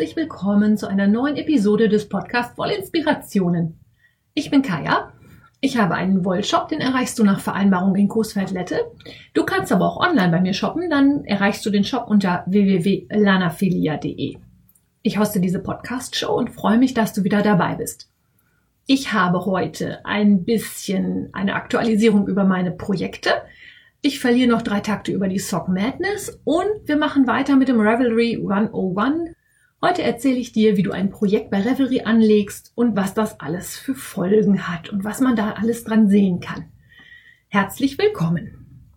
Herzlich willkommen zu einer neuen Episode des Podcasts Voll Inspirationen. Ich bin Kaya. Ich habe einen Wollshop, den erreichst du nach Vereinbarung in Coesfeld-Lette. Du kannst aber auch online bei mir shoppen, dann erreichst du den Shop unter www.lanafilia.de. Ich hoste diese Podcast-Show und freue mich, dass du wieder dabei bist. Ich habe heute ein bisschen eine Aktualisierung über meine Projekte. Ich verliere noch drei Takte über die Sock Madness und wir machen weiter mit dem Revelry 101. Heute erzähle ich dir, wie du ein Projekt bei Revelry anlegst und was das alles für Folgen hat und was man da alles dran sehen kann. Herzlich willkommen.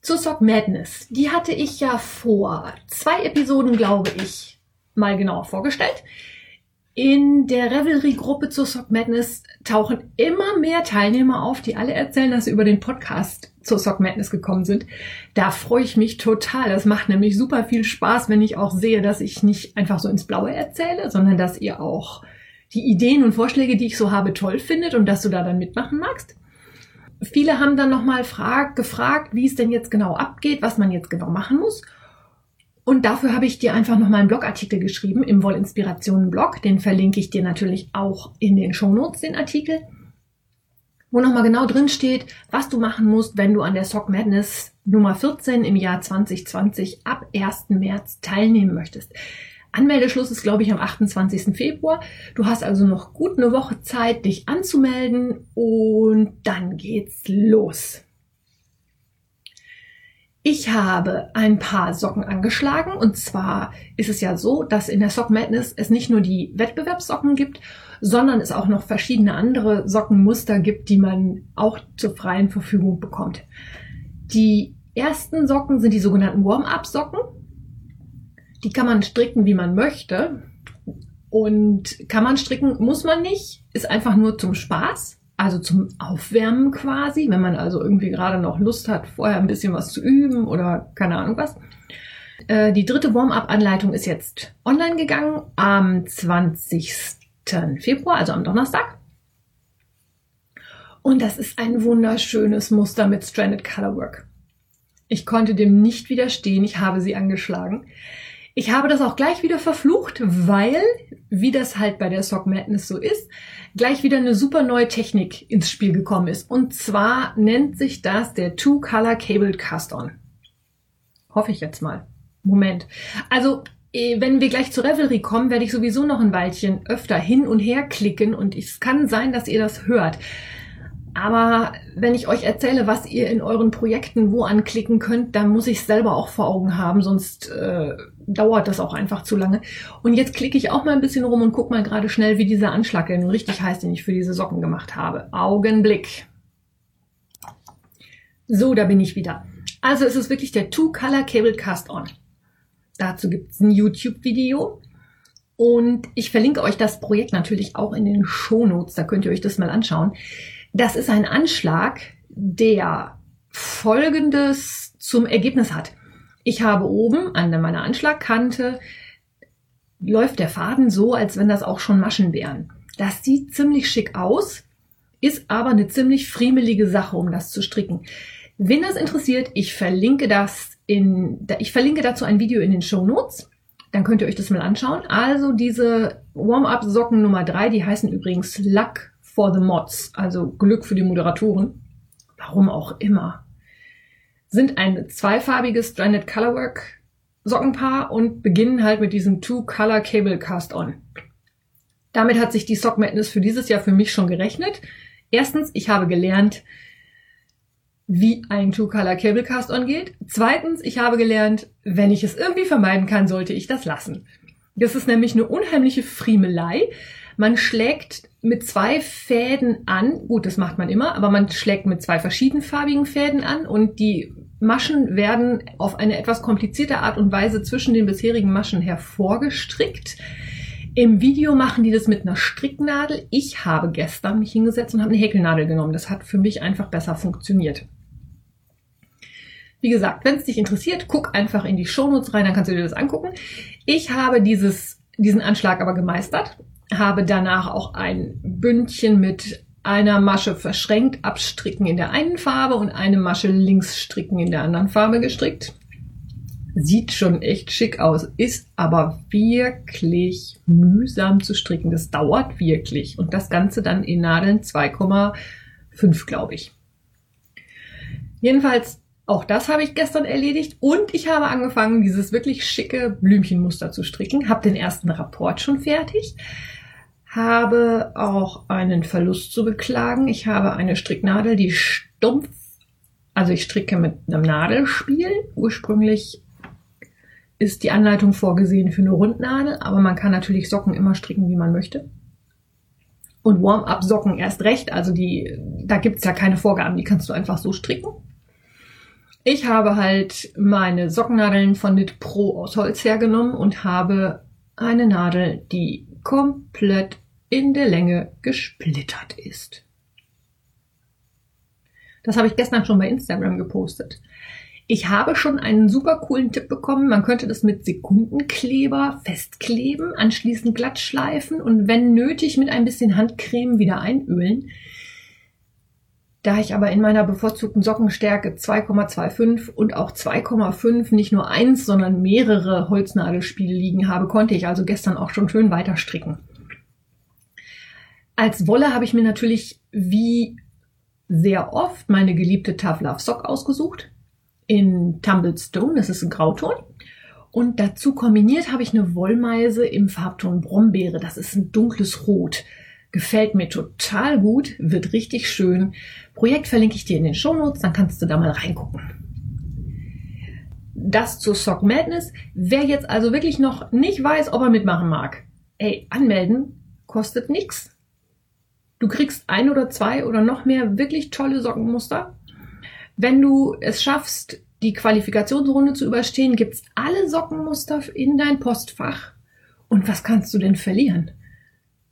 Zur Sock Madness. Die hatte ich ja vor zwei Episoden, glaube ich, mal genauer vorgestellt. In der Revelry-Gruppe zur Sock Madness tauchen immer mehr Teilnehmer auf, die alle erzählen, dass sie über den Podcast zur Sock Madness gekommen sind. Da freue ich mich total. Das macht nämlich super viel Spaß, wenn ich auch sehe, dass ich nicht einfach so ins Blaue erzähle, sondern dass ihr auch die Ideen und Vorschläge, die ich so habe, toll findet und dass du da dann mitmachen magst. Viele haben dann nochmal gefragt, wie es denn jetzt genau abgeht, was man jetzt genau machen muss. Und dafür habe ich dir einfach nochmal einen Blogartikel geschrieben im Wollinspirationen-Blog. Den verlinke ich dir natürlich auch in den Shownotes, den Artikel, wo nochmal genau drin steht, was du machen musst, wenn du an der Sock Madness Nummer 14 im Jahr 2020 ab 1. März teilnehmen möchtest. Anmeldeschluss ist, glaube ich, am 28. Februar. Du hast also noch gut eine Woche Zeit, dich anzumelden und dann geht's los. Ich habe ein paar Socken angeschlagen und zwar ist es ja so, dass in der Sock Madness es nicht nur die Wettbewerbssocken gibt, sondern es auch noch verschiedene andere Sockenmuster gibt, die man auch zur freien Verfügung bekommt. Die ersten Socken sind die sogenannten Warm-up-Socken. Die kann man stricken, wie man möchte. Und kann man stricken, muss man nicht, ist einfach nur zum Spaß also zum Aufwärmen quasi, wenn man also irgendwie gerade noch Lust hat, vorher ein bisschen was zu üben oder keine Ahnung was. Äh, die dritte Warm-up-Anleitung ist jetzt online gegangen am 20. Februar, also am Donnerstag. Und das ist ein wunderschönes Muster mit Stranded Colorwork. Ich konnte dem nicht widerstehen, ich habe sie angeschlagen. Ich habe das auch gleich wieder verflucht, weil, wie das halt bei der Sock Madness so ist, gleich wieder eine super neue Technik ins Spiel gekommen ist. Und zwar nennt sich das der Two-Color Cabled Cast-On. Hoffe ich jetzt mal. Moment. Also, eh, wenn wir gleich zur Revelry kommen, werde ich sowieso noch ein Weilchen öfter hin und her klicken und es kann sein, dass ihr das hört. Aber wenn ich euch erzähle, was ihr in euren Projekten wo anklicken könnt, dann muss ich es selber auch vor Augen haben, sonst äh, dauert das auch einfach zu lange. Und jetzt klicke ich auch mal ein bisschen rum und guck mal gerade schnell, wie dieser Anschlag denn richtig heißt, den ich für diese Socken gemacht habe. Augenblick. So, da bin ich wieder. Also es ist wirklich der Two-Color Cable Cast On. Dazu gibt es ein YouTube-Video. Und ich verlinke euch das Projekt natürlich auch in den Shownotes, da könnt ihr euch das mal anschauen. Das ist ein Anschlag, der Folgendes zum Ergebnis hat. Ich habe oben an meiner Anschlagkante läuft der Faden so, als wenn das auch schon Maschen wären. Das sieht ziemlich schick aus, ist aber eine ziemlich friemelige Sache, um das zu stricken. Wenn das interessiert, ich verlinke das in, ich verlinke dazu ein Video in den Show Notes. Dann könnt ihr euch das mal anschauen. Also diese Warm-up-Socken Nummer drei, die heißen übrigens Luck for the Mods, also Glück für die Moderatoren, warum auch immer, sind ein zweifarbiges Stranded Colorwork Sockenpaar und beginnen halt mit diesem Two-Color Cable Cast-On. Damit hat sich die Sock Madness für dieses Jahr für mich schon gerechnet. Erstens, ich habe gelernt, wie ein Two-Color Cable Cast-On geht. Zweitens, ich habe gelernt, wenn ich es irgendwie vermeiden kann, sollte ich das lassen. Das ist nämlich eine unheimliche Friemelei. Man schlägt mit zwei Fäden an. Gut, das macht man immer, aber man schlägt mit zwei verschiedenfarbigen Fäden an und die Maschen werden auf eine etwas komplizierte Art und Weise zwischen den bisherigen Maschen hervorgestrickt. Im Video machen die das mit einer Stricknadel. Ich habe gestern mich hingesetzt und habe eine Häkelnadel genommen. Das hat für mich einfach besser funktioniert. Wie gesagt, wenn es dich interessiert, guck einfach in die Shownotes rein, dann kannst du dir das angucken. Ich habe dieses, diesen Anschlag aber gemeistert habe danach auch ein Bündchen mit einer Masche verschränkt abstricken in der einen Farbe und eine Masche links stricken in der anderen Farbe gestrickt. Sieht schon echt schick aus, ist aber wirklich mühsam zu stricken. Das dauert wirklich. Und das Ganze dann in Nadeln 2,5, glaube ich. Jedenfalls, auch das habe ich gestern erledigt. Und ich habe angefangen, dieses wirklich schicke Blümchenmuster zu stricken. Habe den ersten Rapport schon fertig. Habe auch einen Verlust zu beklagen. Ich habe eine Stricknadel, die stumpf also ich stricke mit einem Nadelspiel. Ursprünglich ist die Anleitung vorgesehen für eine Rundnadel, aber man kann natürlich Socken immer stricken, wie man möchte. Und Warm-up-Socken erst recht, also die, da gibt's ja keine Vorgaben, die kannst du einfach so stricken. Ich habe halt meine Sockennadeln von Knit Pro aus Holz hergenommen und habe eine Nadel, die komplett in der Länge gesplittert ist. Das habe ich gestern schon bei Instagram gepostet. Ich habe schon einen super coolen Tipp bekommen. Man könnte das mit Sekundenkleber festkleben, anschließend glatt schleifen und wenn nötig mit ein bisschen Handcreme wieder einölen. Da ich aber in meiner bevorzugten Sockenstärke 2,25 und auch 2,5 nicht nur eins, sondern mehrere Holznadelspiele liegen habe, konnte ich also gestern auch schon schön weiter stricken. Als Wolle habe ich mir natürlich wie sehr oft meine geliebte Love Sock ausgesucht in Tumbled Stone, das ist ein Grauton. Und dazu kombiniert habe ich eine Wollmeise im Farbton Brombeere, das ist ein dunkles Rot. Gefällt mir total gut, wird richtig schön. Projekt verlinke ich dir in den Shownotes, dann kannst du da mal reingucken. Das zur Sock Madness. Wer jetzt also wirklich noch nicht weiß, ob er mitmachen mag, ey, anmelden kostet nichts. Du kriegst ein oder zwei oder noch mehr wirklich tolle Sockenmuster. Wenn du es schaffst, die Qualifikationsrunde zu überstehen, gibt's alle Sockenmuster in dein Postfach. Und was kannst du denn verlieren?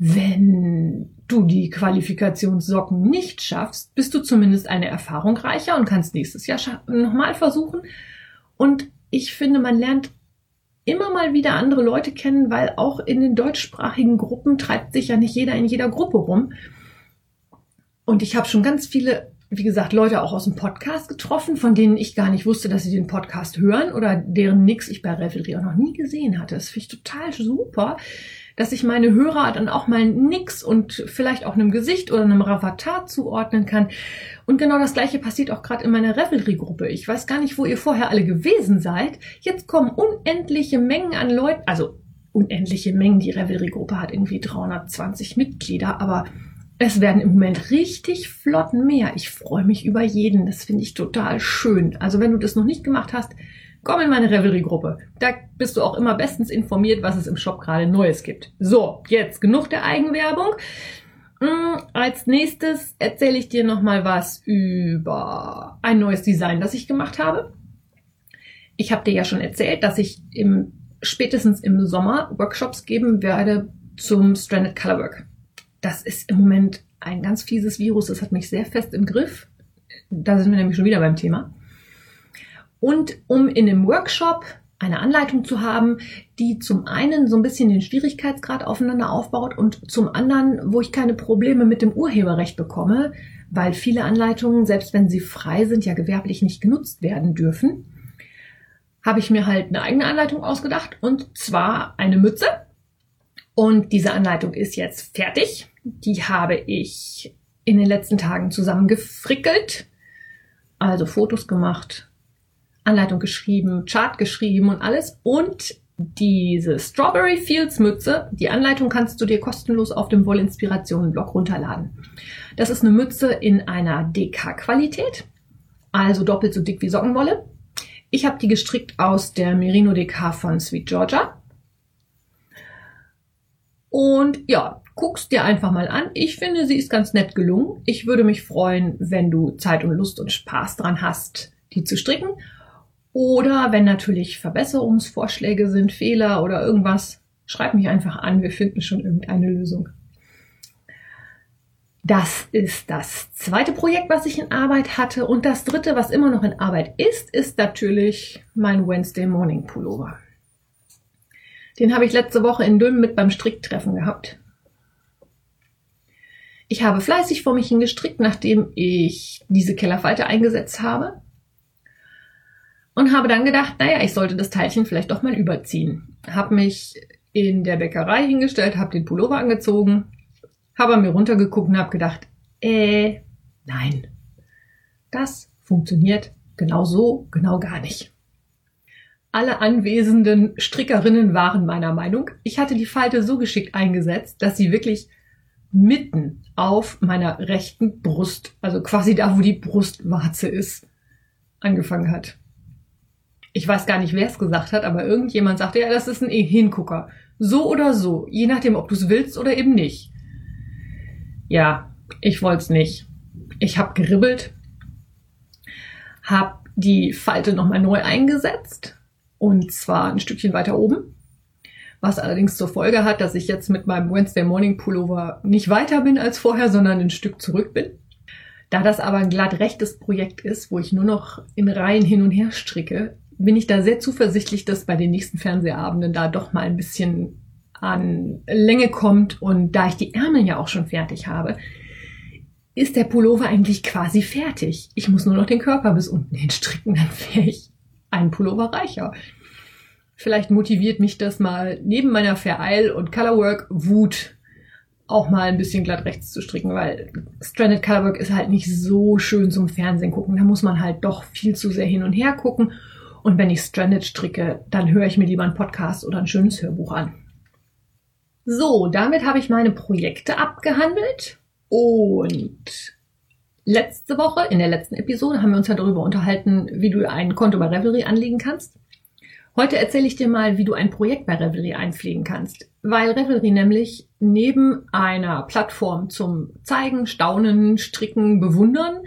Wenn du die Qualifikationssocken nicht schaffst, bist du zumindest eine Erfahrung reicher und kannst nächstes Jahr nochmal versuchen. Und ich finde, man lernt immer mal wieder andere Leute kennen, weil auch in den deutschsprachigen Gruppen treibt sich ja nicht jeder in jeder Gruppe rum. Und ich habe schon ganz viele, wie gesagt, Leute auch aus dem Podcast getroffen, von denen ich gar nicht wusste, dass sie den Podcast hören oder deren Nix ich bei Revelry auch noch nie gesehen hatte. Das finde ich total super, dass ich meine Hörer dann auch mal nix und vielleicht auch einem Gesicht oder einem Ravatar zuordnen kann. Und genau das gleiche passiert auch gerade in meiner Revelry-Gruppe. Ich weiß gar nicht, wo ihr vorher alle gewesen seid. Jetzt kommen unendliche Mengen an Leuten, also unendliche Mengen. Die Revelry-Gruppe hat irgendwie 320 Mitglieder, aber es werden im Moment richtig flott mehr. Ich freue mich über jeden. Das finde ich total schön. Also wenn du das noch nicht gemacht hast, komm in meine Revelry-Gruppe. Da bist du auch immer bestens informiert, was es im Shop gerade Neues gibt. So, jetzt genug der Eigenwerbung. Hm, als nächstes erzähle ich dir noch mal was über ein neues Design, das ich gemacht habe. Ich habe dir ja schon erzählt, dass ich im, spätestens im Sommer Workshops geben werde zum Stranded Colorwork das ist im Moment ein ganz fieses Virus. Das hat mich sehr fest im Griff. Da sind wir nämlich schon wieder beim Thema. Und um in einem Workshop eine Anleitung zu haben, die zum einen so ein bisschen den Schwierigkeitsgrad aufeinander aufbaut und zum anderen, wo ich keine Probleme mit dem Urheberrecht bekomme, weil viele Anleitungen, selbst wenn sie frei sind, ja gewerblich nicht genutzt werden dürfen, habe ich mir halt eine eigene Anleitung ausgedacht und zwar eine Mütze. Und diese Anleitung ist jetzt fertig. Die habe ich in den letzten Tagen zusammengefrickelt, also Fotos gemacht, Anleitung geschrieben, Chart geschrieben und alles. Und diese Strawberry Fields Mütze, die Anleitung kannst du dir kostenlos auf dem Wollinspirationen Blog runterladen. Das ist eine Mütze in einer DK-Qualität, also doppelt so dick wie Sockenwolle. Ich habe die gestrickt aus der Merino DK von Sweet Georgia. Und ja, guckst dir einfach mal an. Ich finde, sie ist ganz nett gelungen. Ich würde mich freuen, wenn du Zeit und Lust und Spaß dran hast, die zu stricken. Oder wenn natürlich Verbesserungsvorschläge sind, Fehler oder irgendwas, schreib mich einfach an. Wir finden schon irgendeine Lösung. Das ist das zweite Projekt, was ich in Arbeit hatte. Und das dritte, was immer noch in Arbeit ist, ist natürlich mein Wednesday Morning Pullover. Den habe ich letzte Woche in Dülmen mit beim Stricktreffen gehabt. Ich habe fleißig vor mich hingestrickt, nachdem ich diese Kellerfalte eingesetzt habe. Und habe dann gedacht, naja, ich sollte das Teilchen vielleicht doch mal überziehen. Hab mich in der Bäckerei hingestellt, habe den Pullover angezogen, habe mir runtergeguckt und habe gedacht, äh, nein, das funktioniert genau so, genau gar nicht. Alle anwesenden Strickerinnen waren meiner Meinung. Ich hatte die Falte so geschickt eingesetzt, dass sie wirklich mitten auf meiner rechten Brust, also quasi da, wo die Brustwarze ist, angefangen hat. Ich weiß gar nicht, wer es gesagt hat, aber irgendjemand sagte, ja, das ist ein Hingucker. So oder so, je nachdem, ob du es willst oder eben nicht. Ja, ich wollte es nicht. Ich habe geribbelt, habe die Falte nochmal neu eingesetzt und zwar ein Stückchen weiter oben. Was allerdings zur Folge hat, dass ich jetzt mit meinem Wednesday Morning Pullover nicht weiter bin als vorher, sondern ein Stück zurück bin. Da das aber ein glatt rechtes Projekt ist, wo ich nur noch in Reihen hin und her stricke, bin ich da sehr zuversichtlich, dass bei den nächsten Fernsehabenden da doch mal ein bisschen an Länge kommt. Und da ich die Ärmel ja auch schon fertig habe, ist der Pullover eigentlich quasi fertig. Ich muss nur noch den Körper bis unten hin stricken, dann wäre ich ein Pullover reicher. Vielleicht motiviert mich das mal neben meiner Vereil- und Colorwork Wut auch mal ein bisschen glatt rechts zu stricken, weil Stranded Colorwork ist halt nicht so schön zum Fernsehen gucken. Da muss man halt doch viel zu sehr hin und her gucken. Und wenn ich Stranded stricke, dann höre ich mir lieber einen Podcast oder ein schönes Hörbuch an. So, damit habe ich meine Projekte abgehandelt und letzte Woche, in der letzten Episode, haben wir uns ja darüber unterhalten, wie du ein Konto bei Revelry anlegen kannst. Heute erzähle ich dir mal, wie du ein Projekt bei Revelry einpflegen kannst, weil Revelry nämlich neben einer Plattform zum Zeigen, Staunen, Stricken, Bewundern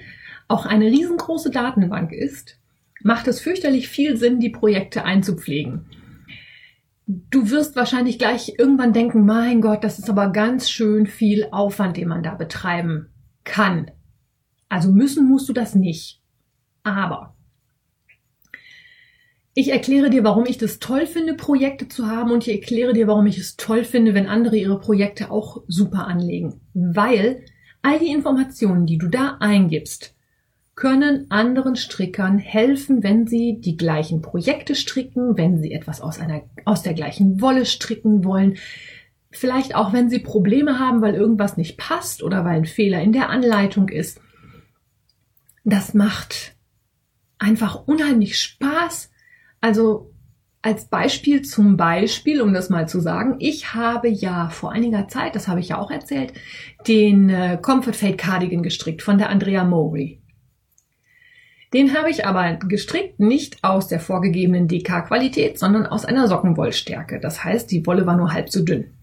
auch eine riesengroße Datenbank ist, macht es fürchterlich viel Sinn, die Projekte einzupflegen. Du wirst wahrscheinlich gleich irgendwann denken, mein Gott, das ist aber ganz schön viel Aufwand, den man da betreiben kann. Also müssen musst du das nicht. Aber ich erkläre dir, warum ich das toll finde, Projekte zu haben und ich erkläre dir, warum ich es toll finde, wenn andere ihre Projekte auch super anlegen. Weil all die Informationen, die du da eingibst, können anderen Strickern helfen, wenn sie die gleichen Projekte stricken, wenn sie etwas aus einer, aus der gleichen Wolle stricken wollen. Vielleicht auch, wenn sie Probleme haben, weil irgendwas nicht passt oder weil ein Fehler in der Anleitung ist das macht einfach unheimlich Spaß. Also als Beispiel zum Beispiel, um das mal zu sagen, ich habe ja vor einiger Zeit, das habe ich ja auch erzählt, den äh, Comfort Fade Cardigan gestrickt von der Andrea Mowry. Den habe ich aber gestrickt nicht aus der vorgegebenen DK-Qualität, sondern aus einer Sockenwollstärke. Das heißt, die Wolle war nur halb so dünn.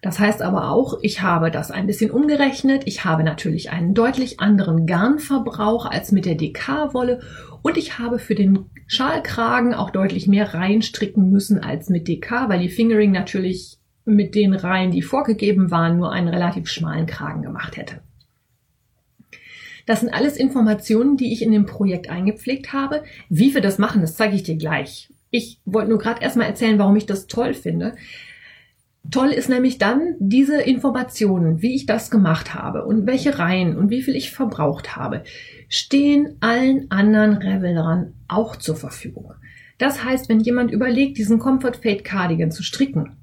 Das heißt aber auch, ich habe das ein bisschen umgerechnet. Ich habe natürlich einen deutlich anderen Garnverbrauch als mit der DK-Wolle und ich habe für den Schalkragen auch deutlich mehr reinstricken müssen als mit DK, weil die Fingering natürlich mit den Reihen, die vorgegeben waren, nur einen relativ schmalen Kragen gemacht hätte. Das sind alles Informationen, die ich in dem Projekt eingepflegt habe. Wie wir das machen, das zeige ich dir gleich. Ich wollte nur gerade erstmal erzählen, warum ich das toll finde. Toll ist nämlich dann diese Informationen, wie ich das gemacht habe und welche Reihen und wie viel ich verbraucht habe, stehen allen anderen Revelern auch zur Verfügung. Das heißt, wenn jemand überlegt, diesen Comfort Fade Cardigan zu stricken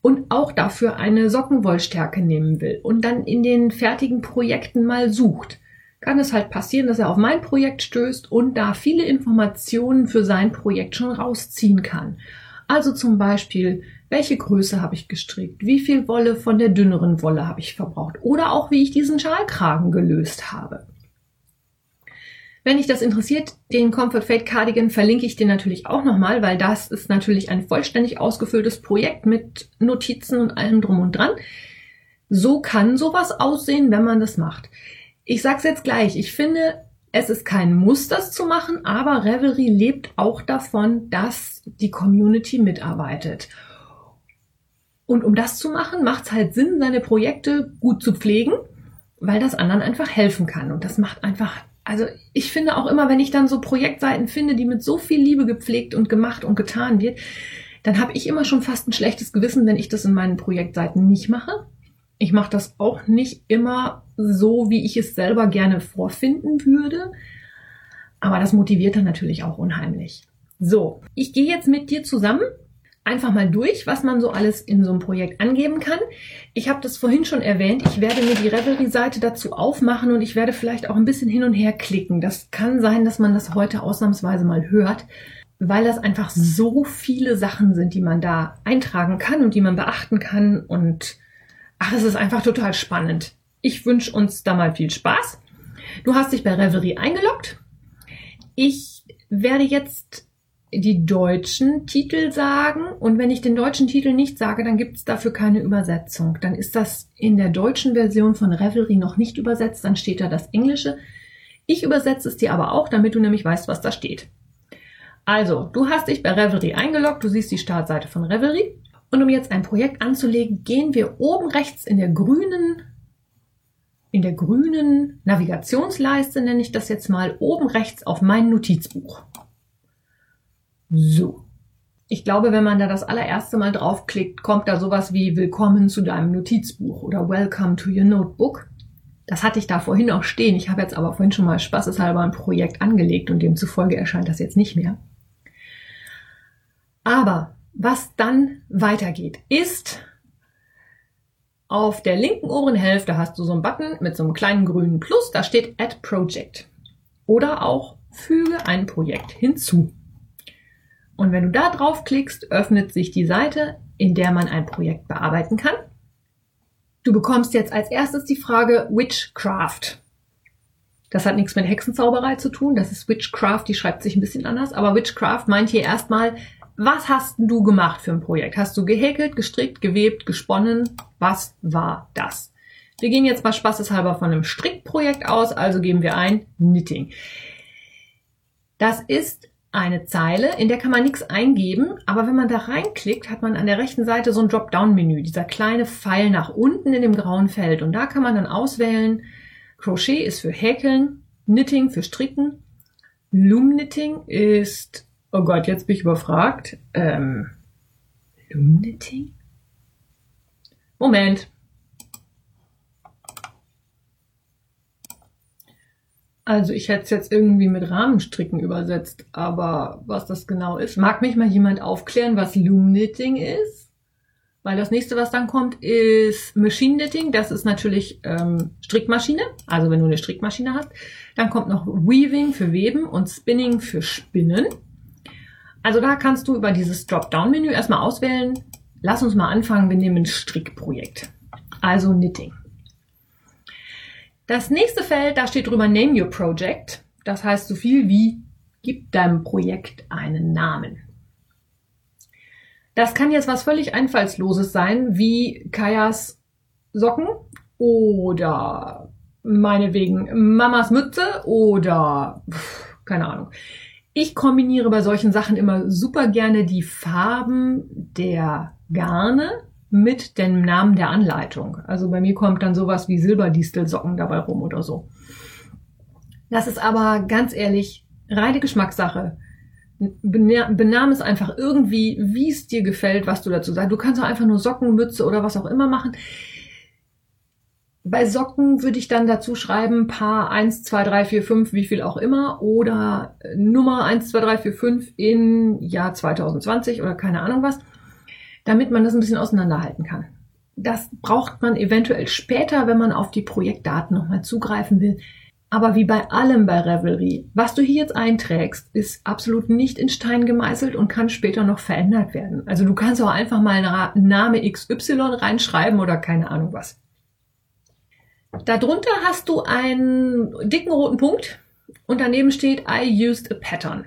und auch dafür eine Sockenwollstärke nehmen will und dann in den fertigen Projekten mal sucht, kann es halt passieren, dass er auf mein Projekt stößt und da viele Informationen für sein Projekt schon rausziehen kann. Also zum Beispiel, welche Größe habe ich gestrickt, wie viel Wolle von der dünneren Wolle habe ich verbraucht oder auch wie ich diesen Schalkragen gelöst habe. Wenn dich das interessiert, den Comfort Fade Cardigan verlinke ich dir natürlich auch nochmal, weil das ist natürlich ein vollständig ausgefülltes Projekt mit Notizen und allem drum und dran. So kann sowas aussehen, wenn man das macht. Ich sag's jetzt gleich, ich finde, es ist kein Muss, das zu machen, aber Revelry lebt auch davon, dass die Community mitarbeitet. Und um das zu machen, macht es halt Sinn, seine Projekte gut zu pflegen, weil das anderen einfach helfen kann. Und das macht einfach, also ich finde auch immer, wenn ich dann so Projektseiten finde, die mit so viel Liebe gepflegt und gemacht und getan wird, dann habe ich immer schon fast ein schlechtes Gewissen, wenn ich das in meinen Projektseiten nicht mache. Ich mache das auch nicht immer so, wie ich es selber gerne vorfinden würde. Aber das motiviert dann natürlich auch unheimlich. So, ich gehe jetzt mit dir zusammen einfach mal durch, was man so alles in so einem Projekt angeben kann. Ich habe das vorhin schon erwähnt. Ich werde mir die Revelry-Seite dazu aufmachen und ich werde vielleicht auch ein bisschen hin und her klicken. Das kann sein, dass man das heute ausnahmsweise mal hört, weil das einfach so viele Sachen sind, die man da eintragen kann und die man beachten kann. Und ach, es ist einfach total spannend. Ich wünsche uns da mal viel Spaß. Du hast dich bei Revelry eingeloggt. Ich werde jetzt die deutschen Titel sagen und wenn ich den deutschen Titel nicht sage, dann gibt es dafür keine Übersetzung. Dann ist das in der deutschen Version von Revelry noch nicht übersetzt, dann steht da das Englische. Ich übersetze es dir aber auch, damit du nämlich weißt, was da steht. Also, du hast dich bei Revelry eingeloggt, du siehst die Startseite von Revelry und um jetzt ein Projekt anzulegen, gehen wir oben rechts in der grünen in der grünen Navigationsleiste nenne ich das jetzt mal oben rechts auf mein Notizbuch. So. Ich glaube, wenn man da das allererste Mal draufklickt, kommt da sowas wie Willkommen zu deinem Notizbuch oder Welcome to your Notebook. Das hatte ich da vorhin auch stehen. Ich habe jetzt aber vorhin schon mal spaßeshalber ein Projekt angelegt und demzufolge erscheint das jetzt nicht mehr. Aber was dann weitergeht, ist auf der linken oberen Hälfte hast du so einen Button mit so einem kleinen grünen Plus, da steht Add Project. Oder auch Füge ein Projekt hinzu. Und wenn du da draufklickst, öffnet sich die Seite, in der man ein Projekt bearbeiten kann. Du bekommst jetzt als erstes die Frage Witchcraft. Das hat nichts mit Hexenzauberei zu tun. Das ist Witchcraft, die schreibt sich ein bisschen anders. Aber Witchcraft meint hier erstmal, was hast du gemacht für ein Projekt? Hast du gehäkelt, gestrickt, gewebt, gesponnen? Was war das? Wir gehen jetzt mal spaßeshalber von einem Strickprojekt aus, also geben wir ein Knitting. Das ist eine Zeile, in der kann man nichts eingeben, aber wenn man da reinklickt, hat man an der rechten Seite so ein Dropdown-Menü, dieser kleine Pfeil nach unten in dem grauen Feld. Und da kann man dann auswählen, Crochet ist für Häkeln, Knitting für Stricken, Loom Knitting ist, oh Gott, jetzt bin ich überfragt, ähm, Loom Knitting? Moment, Also ich hätte es jetzt irgendwie mit Rahmenstricken übersetzt, aber was das genau ist, mag mich mal jemand aufklären, was Loom Knitting ist? Weil das nächste, was dann kommt, ist Machine Knitting. Das ist natürlich ähm, Strickmaschine, also wenn du eine Strickmaschine hast. Dann kommt noch Weaving für Weben und Spinning für Spinnen. Also da kannst du über dieses Dropdown-Menü erstmal auswählen. Lass uns mal anfangen, wir nehmen ein Strickprojekt. Also Knitting. Das nächste Feld, da steht drüber Name Your Project. Das heißt so viel wie gib deinem Projekt einen Namen. Das kann jetzt was völlig Einfallsloses sein, wie Kajas Socken oder meinetwegen Mamas Mütze oder keine Ahnung. Ich kombiniere bei solchen Sachen immer super gerne die Farben der Garne mit dem Namen der Anleitung. Also bei mir kommt dann sowas wie Silberdistelsocken dabei rum oder so. Das ist aber ganz ehrlich reine Geschmackssache. Benahme es einfach irgendwie, wie es dir gefällt, was du dazu sagst. Du kannst auch einfach nur Socken, Mütze oder was auch immer machen. Bei Socken würde ich dann dazu schreiben Paar 1, 2, 3, 4, 5, wie viel auch immer oder Nummer 1, 2, 3, 4, 5 in Jahr 2020 oder keine Ahnung was damit man das ein bisschen auseinanderhalten kann. Das braucht man eventuell später, wenn man auf die Projektdaten nochmal zugreifen will. Aber wie bei allem bei Revelry, was du hier jetzt einträgst, ist absolut nicht in Stein gemeißelt und kann später noch verändert werden. Also du kannst auch einfach mal Name XY reinschreiben oder keine Ahnung was. Darunter hast du einen dicken roten Punkt und daneben steht I used a pattern.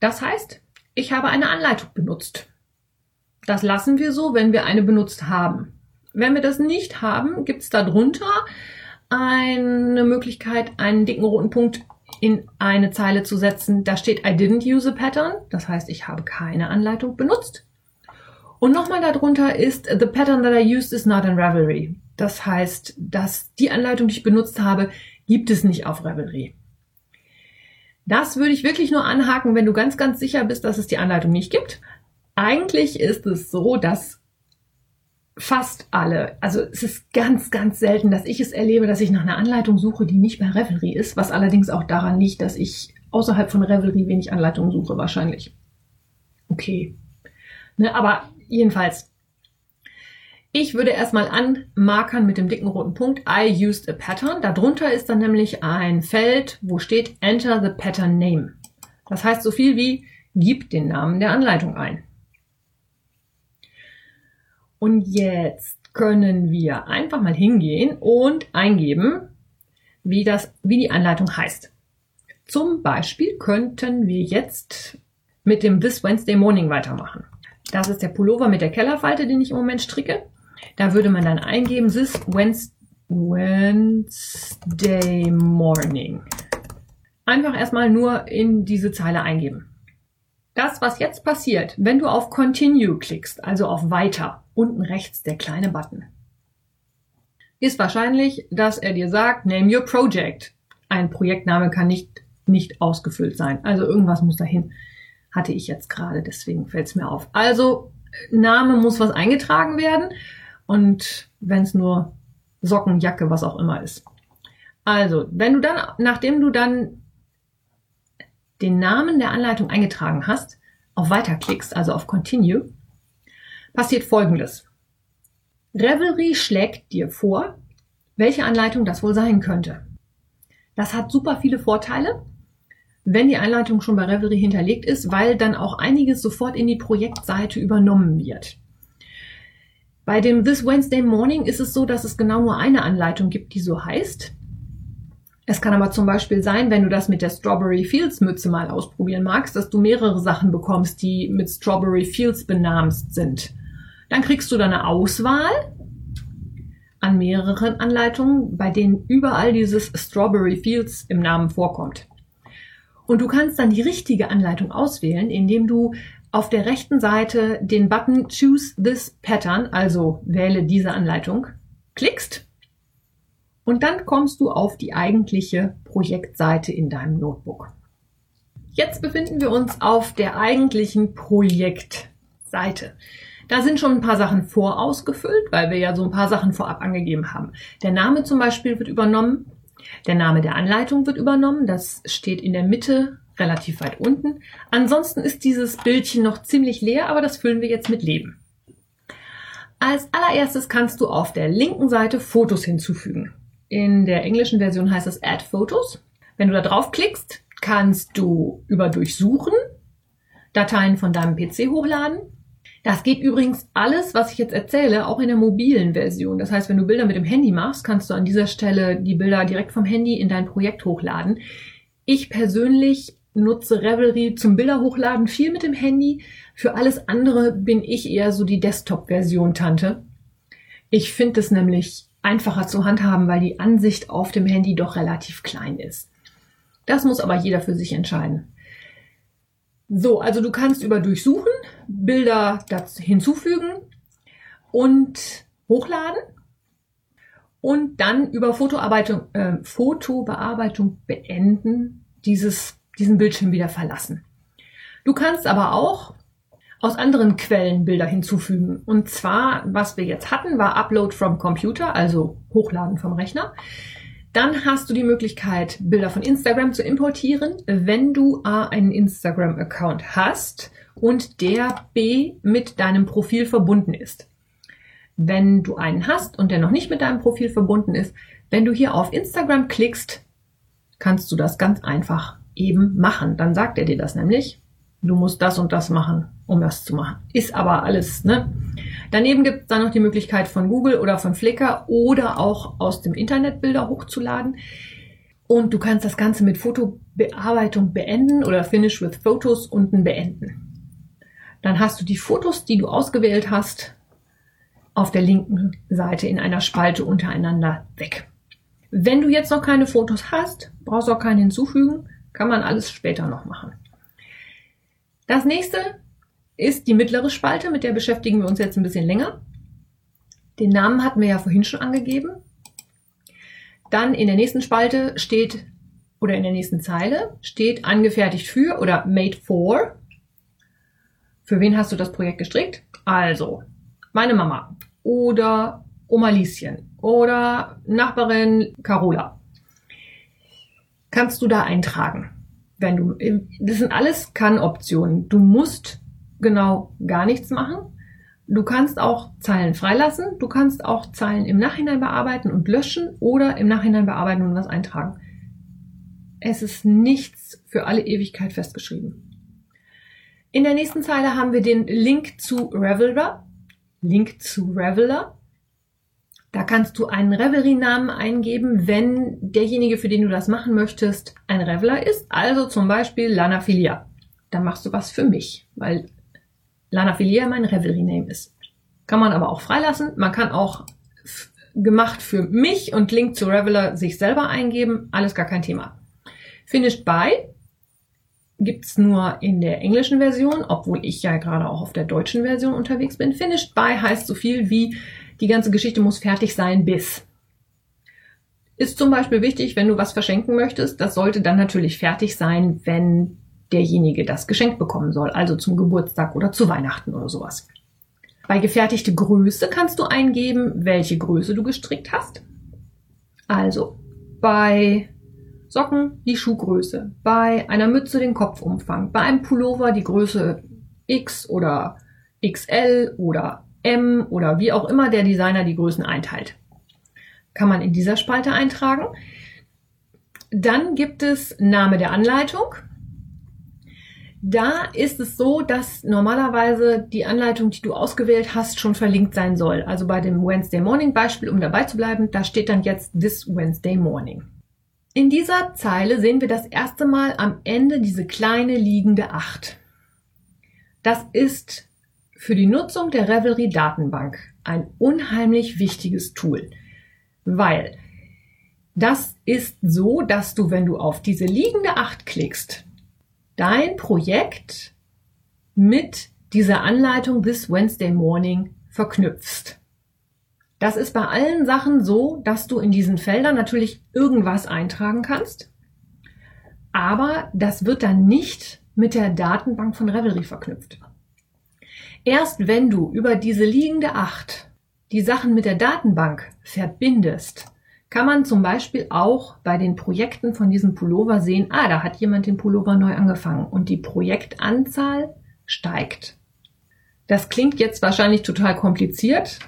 Das heißt, ich habe eine Anleitung benutzt. Das lassen wir so, wenn wir eine benutzt haben. Wenn wir das nicht haben, gibt es darunter eine Möglichkeit, einen dicken roten Punkt in eine Zeile zu setzen. Da steht I didn't use a pattern. Das heißt, ich habe keine Anleitung benutzt. Und nochmal darunter ist The pattern that I used is not in Ravelry. Das heißt, dass die Anleitung, die ich benutzt habe, gibt es nicht auf Ravelry. Das würde ich wirklich nur anhaken, wenn du ganz, ganz sicher bist, dass es die Anleitung nicht gibt. Eigentlich ist es so, dass fast alle, also es ist ganz, ganz selten, dass ich es erlebe, dass ich nach einer Anleitung suche, die nicht bei Revelry ist, was allerdings auch daran liegt, dass ich außerhalb von Revelry wenig Anleitungen suche, wahrscheinlich. Okay. Ne, aber jedenfalls, ich würde erstmal anmarkern mit dem dicken roten Punkt I used a pattern. Darunter ist dann nämlich ein Feld, wo steht Enter the pattern name. Das heißt so viel wie gib den Namen der Anleitung ein. Und jetzt können wir einfach mal hingehen und eingeben, wie das, wie die Anleitung heißt. Zum Beispiel könnten wir jetzt mit dem This Wednesday Morning weitermachen. Das ist der Pullover mit der Kellerfalte, den ich im Moment stricke. Da würde man dann eingeben, this Wednesday morning. Einfach erstmal nur in diese Zeile eingeben. Das, was jetzt passiert, wenn du auf Continue klickst, also auf Weiter, unten rechts der kleine Button, ist wahrscheinlich, dass er dir sagt, name your project. Ein Projektname kann nicht, nicht ausgefüllt sein. Also irgendwas muss dahin. Hatte ich jetzt gerade, deswegen fällt es mir auf. Also Name muss was eingetragen werden und wenn es nur Socken, Jacke, was auch immer ist. Also, wenn du dann, nachdem du dann den Namen der Anleitung eingetragen hast, auf Weiter klickst, also auf Continue, passiert Folgendes. Revelry schlägt dir vor, welche Anleitung das wohl sein könnte. Das hat super viele Vorteile, wenn die Anleitung schon bei Revelry hinterlegt ist, weil dann auch einiges sofort in die Projektseite übernommen wird. Bei dem This Wednesday Morning ist es so, dass es genau nur eine Anleitung gibt, die so heißt. Es kann aber zum Beispiel sein, wenn du das mit der Strawberry Fields Mütze mal ausprobieren magst, dass du mehrere Sachen bekommst, die mit Strawberry Fields benamst sind. Dann kriegst du dann eine Auswahl an mehreren Anleitungen, bei denen überall dieses Strawberry Fields im Namen vorkommt. Und du kannst dann die richtige Anleitung auswählen, indem du auf der rechten Seite den Button Choose this Pattern, also wähle diese Anleitung, klickst und dann kommst du auf die eigentliche Projektseite in deinem Notebook. Jetzt befinden wir uns auf der eigentlichen Projektseite. Da sind schon ein paar Sachen vorausgefüllt, weil wir ja so ein paar Sachen vorab angegeben haben. Der Name zum Beispiel wird übernommen, der Name der Anleitung wird übernommen, das steht in der Mitte relativ weit unten. Ansonsten ist dieses Bildchen noch ziemlich leer, aber das füllen wir jetzt mit Leben. Als allererstes kannst du auf der linken Seite Fotos hinzufügen. In der englischen Version heißt es Add Photos. Wenn du da draufklickst, kannst du über Durchsuchen Dateien von deinem PC hochladen. Das geht übrigens alles, was ich jetzt erzähle, auch in der mobilen Version. Das heißt, wenn du Bilder mit dem Handy machst, kannst du an dieser Stelle die Bilder direkt vom Handy in dein Projekt hochladen. Ich persönlich nutze Revelry zum Bilder hochladen viel mit dem Handy. Für alles andere bin ich eher so die Desktop-Version Tante. Ich finde es nämlich einfacher zu handhaben, weil die Ansicht auf dem Handy doch relativ klein ist. Das muss aber jeder für sich entscheiden. So, also du kannst über Durchsuchen Bilder hinzufügen und hochladen und dann über Fotoarbeitung, äh, Fotobearbeitung beenden dieses diesen Bildschirm wieder verlassen. Du kannst aber auch aus anderen Quellen Bilder hinzufügen. Und zwar, was wir jetzt hatten, war Upload from Computer, also Hochladen vom Rechner. Dann hast du die Möglichkeit, Bilder von Instagram zu importieren, wenn du A, einen Instagram-Account hast und der B mit deinem Profil verbunden ist. Wenn du einen hast und der noch nicht mit deinem Profil verbunden ist, wenn du hier auf Instagram klickst, kannst du das ganz einfach eben machen. Dann sagt er dir das nämlich. Du musst das und das machen, um das zu machen. Ist aber alles, ne? Daneben gibt es dann noch die Möglichkeit von Google oder von Flickr oder auch aus dem Internet Bilder hochzuladen. Und du kannst das Ganze mit Fotobearbeitung beenden oder Finish with Photos unten beenden. Dann hast du die Fotos, die du ausgewählt hast, auf der linken Seite in einer Spalte untereinander weg. Wenn du jetzt noch keine Fotos hast, brauchst du auch keine hinzufügen, kann man alles später noch machen. Das nächste ist die mittlere Spalte, mit der beschäftigen wir uns jetzt ein bisschen länger. Den Namen hatten wir ja vorhin schon angegeben. Dann in der nächsten Spalte steht oder in der nächsten Zeile steht angefertigt für oder made for. Für wen hast du das Projekt gestrickt? Also, meine Mama oder Oma Lieschen oder Nachbarin Carola kannst du da eintragen. Wenn du, das sind alles Kann-Optionen. Du musst genau gar nichts machen. Du kannst auch Zeilen freilassen. Du kannst auch Zeilen im Nachhinein bearbeiten und löschen oder im Nachhinein bearbeiten und was eintragen. Es ist nichts für alle Ewigkeit festgeschrieben. In der nächsten Zeile haben wir den Link zu Reveler. Link zu Reveler. Da kannst du einen Revelry-Namen eingeben, wenn derjenige, für den du das machen möchtest, ein Reveler ist. Also zum Beispiel Lanafilia. Dann machst du was für mich, weil Lanafilia mein Revelry-Name ist. Kann man aber auch freilassen. Man kann auch gemacht für mich und Link zu Reveler sich selber eingeben. Alles gar kein Thema. Finished by gibt's nur in der englischen Version, obwohl ich ja gerade auch auf der deutschen Version unterwegs bin. Finished by heißt so viel wie die ganze Geschichte muss fertig sein bis. Ist zum Beispiel wichtig, wenn du was verschenken möchtest, das sollte dann natürlich fertig sein, wenn derjenige das geschenkt bekommen soll, also zum Geburtstag oder zu Weihnachten oder sowas. Bei gefertigte Größe kannst du eingeben, welche Größe du gestrickt hast. Also bei Socken die Schuhgröße, bei einer Mütze den Kopfumfang, bei einem Pullover die Größe X oder XL oder M oder wie auch immer der Designer die Größen einteilt. Kann man in dieser Spalte eintragen. Dann gibt es Name der Anleitung. Da ist es so, dass normalerweise die Anleitung, die du ausgewählt hast, schon verlinkt sein soll. Also bei dem Wednesday Morning Beispiel, um dabei zu bleiben, da steht dann jetzt this Wednesday Morning. In dieser Zeile sehen wir das erste Mal am Ende diese kleine liegende 8. Das ist für die Nutzung der Revelry Datenbank ein unheimlich wichtiges Tool, weil das ist so, dass du, wenn du auf diese liegende 8 klickst, dein Projekt mit dieser Anleitung bis Wednesday Morning verknüpfst. Das ist bei allen Sachen so, dass du in diesen Feldern natürlich irgendwas eintragen kannst, aber das wird dann nicht mit der Datenbank von Revelry verknüpft. Erst wenn du über diese liegende Acht die Sachen mit der Datenbank verbindest, kann man zum Beispiel auch bei den Projekten von diesem Pullover sehen, ah, da hat jemand den Pullover neu angefangen und die Projektanzahl steigt. Das klingt jetzt wahrscheinlich total kompliziert,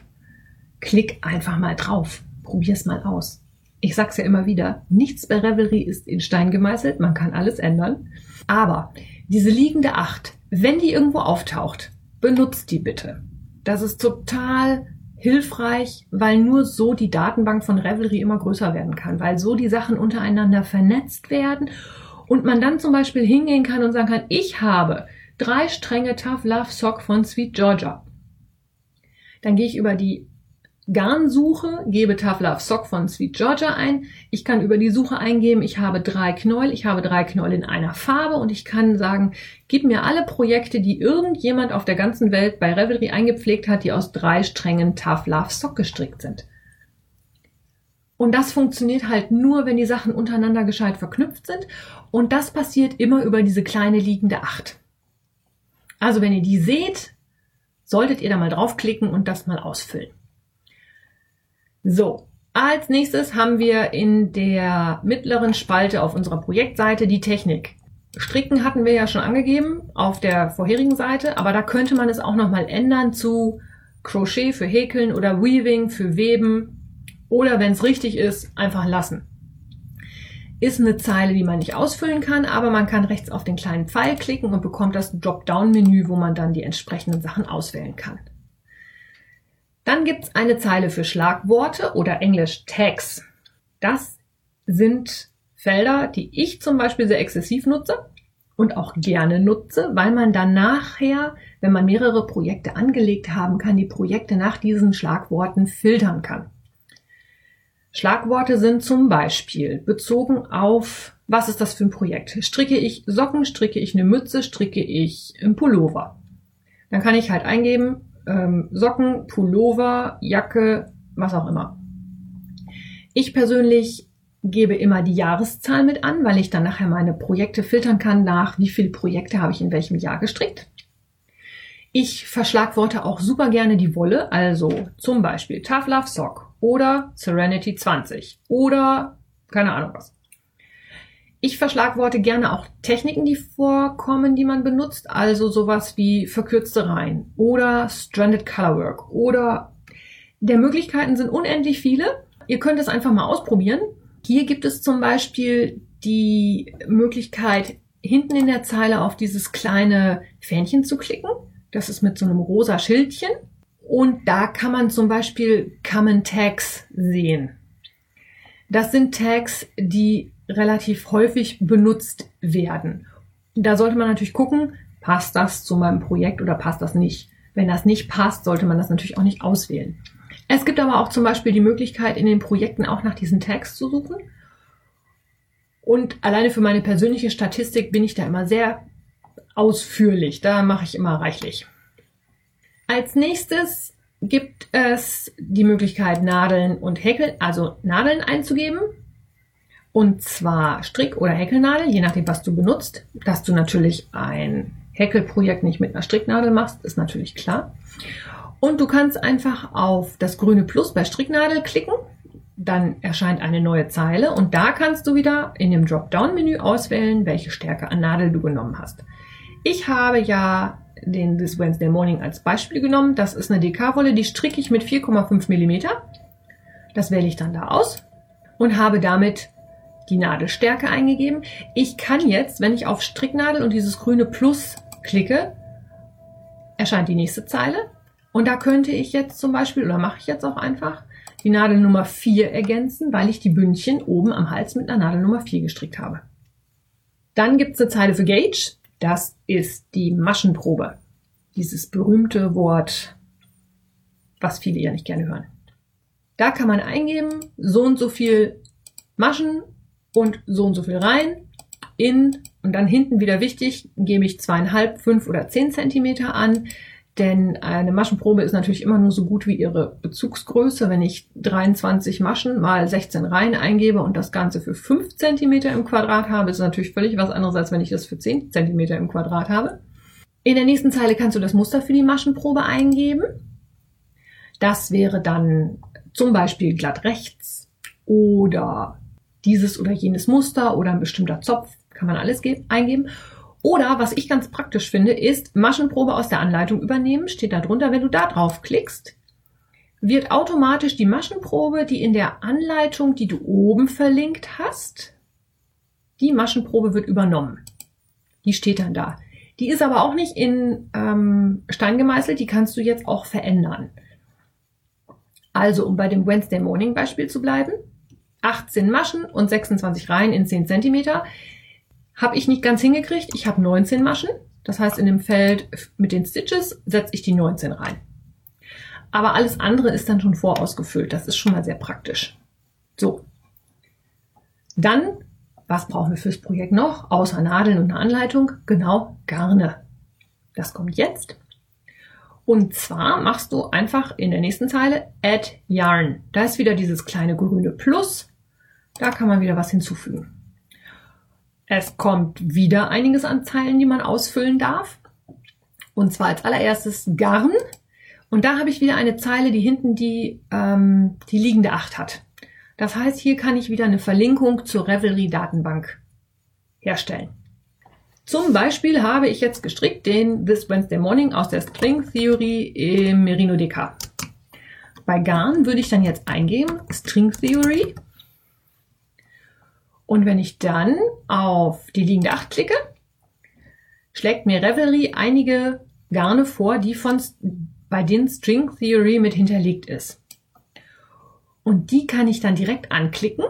klick einfach mal drauf. Probier's mal aus. Ich sag's ja immer wieder, nichts bei Revelry ist in Stein gemeißelt, man kann alles ändern. Aber diese liegende Acht, wenn die irgendwo auftaucht, benutzt die bitte. Das ist total hilfreich, weil nur so die Datenbank von Revelry immer größer werden kann, weil so die Sachen untereinander vernetzt werden und man dann zum Beispiel hingehen kann und sagen kann, ich habe drei Stränge Tough Love Sock von Sweet Georgia. Dann gehe ich über die Garnsuche, gebe Tough Love Sock von Sweet Georgia ein. Ich kann über die Suche eingeben, ich habe drei Knäuel, ich habe drei Knäuel in einer Farbe und ich kann sagen, gib mir alle Projekte, die irgendjemand auf der ganzen Welt bei Revelry eingepflegt hat, die aus drei Strängen Tough Love Sock gestrickt sind. Und das funktioniert halt nur, wenn die Sachen untereinander gescheit verknüpft sind. Und das passiert immer über diese kleine liegende Acht. Also wenn ihr die seht, solltet ihr da mal draufklicken und das mal ausfüllen. So, als nächstes haben wir in der mittleren Spalte auf unserer Projektseite die Technik. Stricken hatten wir ja schon angegeben auf der vorherigen Seite, aber da könnte man es auch nochmal ändern zu Crochet für Häkeln oder Weaving für Weben oder wenn es richtig ist, einfach lassen. Ist eine Zeile, die man nicht ausfüllen kann, aber man kann rechts auf den kleinen Pfeil klicken und bekommt das Dropdown-Menü, wo man dann die entsprechenden Sachen auswählen kann. Dann gibt's eine Zeile für Schlagworte oder Englisch Tags. Das sind Felder, die ich zum Beispiel sehr exzessiv nutze und auch gerne nutze, weil man dann nachher, wenn man mehrere Projekte angelegt haben kann, die Projekte nach diesen Schlagworten filtern kann. Schlagworte sind zum Beispiel bezogen auf, was ist das für ein Projekt? Stricke ich Socken, stricke ich eine Mütze, stricke ich ein Pullover? Dann kann ich halt eingeben, ähm, Socken, Pullover, Jacke, was auch immer. Ich persönlich gebe immer die Jahreszahl mit an, weil ich dann nachher meine Projekte filtern kann nach, wie viele Projekte habe ich in welchem Jahr gestrickt. Ich verschlagworte auch super gerne die Wolle, also zum Beispiel Tough Love Sock oder Serenity 20 oder keine Ahnung was. Ich verschlagworte gerne auch Techniken, die vorkommen, die man benutzt, also sowas wie verkürzte Reihen oder Stranded Colorwork oder der Möglichkeiten sind unendlich viele. Ihr könnt es einfach mal ausprobieren. Hier gibt es zum Beispiel die Möglichkeit, hinten in der Zeile auf dieses kleine Fähnchen zu klicken. Das ist mit so einem rosa Schildchen. Und da kann man zum Beispiel Common Tags sehen. Das sind Tags, die relativ häufig benutzt werden. Da sollte man natürlich gucken, passt das zu meinem Projekt oder passt das nicht. Wenn das nicht passt, sollte man das natürlich auch nicht auswählen. Es gibt aber auch zum Beispiel die Möglichkeit, in den Projekten auch nach diesen Tags zu suchen. Und alleine für meine persönliche Statistik bin ich da immer sehr ausführlich. Da mache ich immer reichlich. Als nächstes gibt es die Möglichkeit, Nadeln und Häkeln, also Nadeln einzugeben. Und zwar Strick- oder Häkelnadel, je nachdem, was du benutzt. Dass du natürlich ein Häkelprojekt nicht mit einer Stricknadel machst, ist natürlich klar. Und du kannst einfach auf das grüne Plus bei Stricknadel klicken. Dann erscheint eine neue Zeile und da kannst du wieder in dem Dropdown-Menü auswählen, welche Stärke an Nadel du genommen hast. Ich habe ja den This Wednesday Morning als Beispiel genommen. Das ist eine DK-Wolle, die stricke ich mit 4,5 mm. Das wähle ich dann da aus und habe damit die Nadelstärke eingegeben. Ich kann jetzt, wenn ich auf Stricknadel und dieses grüne Plus klicke, erscheint die nächste Zeile. Und da könnte ich jetzt zum Beispiel, oder mache ich jetzt auch einfach, die Nadel Nummer 4 ergänzen, weil ich die Bündchen oben am Hals mit einer Nadel Nummer 4 gestrickt habe. Dann gibt es eine Zeile für Gauge. Das ist die Maschenprobe. Dieses berühmte Wort, was viele ja nicht gerne hören. Da kann man eingeben, so und so viel Maschen und so und so viel rein in und dann hinten wieder wichtig, gebe ich zweieinhalb, fünf oder zehn Zentimeter an. Denn eine Maschenprobe ist natürlich immer nur so gut wie ihre Bezugsgröße. Wenn ich 23 Maschen mal 16 Reihen eingebe und das Ganze für 5 cm im Quadrat habe, ist natürlich völlig was anderes, als wenn ich das für 10 cm im Quadrat habe. In der nächsten Zeile kannst du das Muster für die Maschenprobe eingeben. Das wäre dann zum Beispiel glatt rechts oder dieses oder jenes Muster oder ein bestimmter Zopf, kann man alles eingeben. Oder was ich ganz praktisch finde, ist Maschenprobe aus der Anleitung übernehmen. Steht da drunter, wenn du da drauf klickst, wird automatisch die Maschenprobe, die in der Anleitung, die du oben verlinkt hast, die Maschenprobe wird übernommen. Die steht dann da. Die ist aber auch nicht in ähm, Stein gemeißelt, die kannst du jetzt auch verändern. Also, um bei dem Wednesday Morning Beispiel zu bleiben, 18 Maschen und 26 Reihen in 10 Zentimeter. Habe ich nicht ganz hingekriegt. Ich habe 19 Maschen. Das heißt, in dem Feld mit den Stitches setze ich die 19 rein. Aber alles andere ist dann schon vorausgefüllt. Das ist schon mal sehr praktisch. So. Dann, was brauchen wir fürs Projekt noch? Außer Nadeln und eine Anleitung? Genau, Garne. Das kommt jetzt. Und zwar machst du einfach in der nächsten Zeile Add Yarn. Da ist wieder dieses kleine grüne Plus. Da kann man wieder was hinzufügen. Es kommt wieder einiges an Zeilen, die man ausfüllen darf. Und zwar als allererstes Garn. Und da habe ich wieder eine Zeile, die hinten die, ähm, die liegende Acht hat. Das heißt, hier kann ich wieder eine Verlinkung zur Revelry-Datenbank herstellen. Zum Beispiel habe ich jetzt gestrickt den This Wednesday Morning aus der String Theory im Merino DK. Bei Garn würde ich dann jetzt eingeben String Theory und wenn ich dann auf die liegende 8 klicke, schlägt mir Revelry einige Garne vor, die von, bei denen String Theory mit hinterlegt ist. Und die kann ich dann direkt anklicken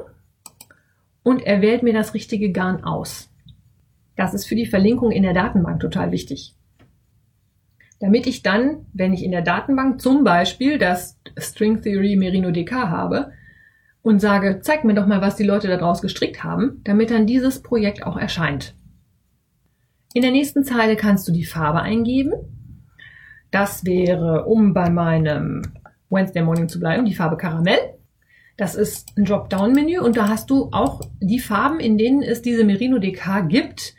und er wählt mir das richtige Garn aus. Das ist für die Verlinkung in der Datenbank total wichtig. Damit ich dann, wenn ich in der Datenbank zum Beispiel das String Theory Merino DK habe, und sage, zeig mir doch mal, was die Leute daraus gestrickt haben, damit dann dieses Projekt auch erscheint. In der nächsten Zeile kannst du die Farbe eingeben. Das wäre, um bei meinem Wednesday Morning zu bleiben, die Farbe Karamell. Das ist ein Dropdown-Menü und da hast du auch die Farben, in denen es diese Merino DK gibt,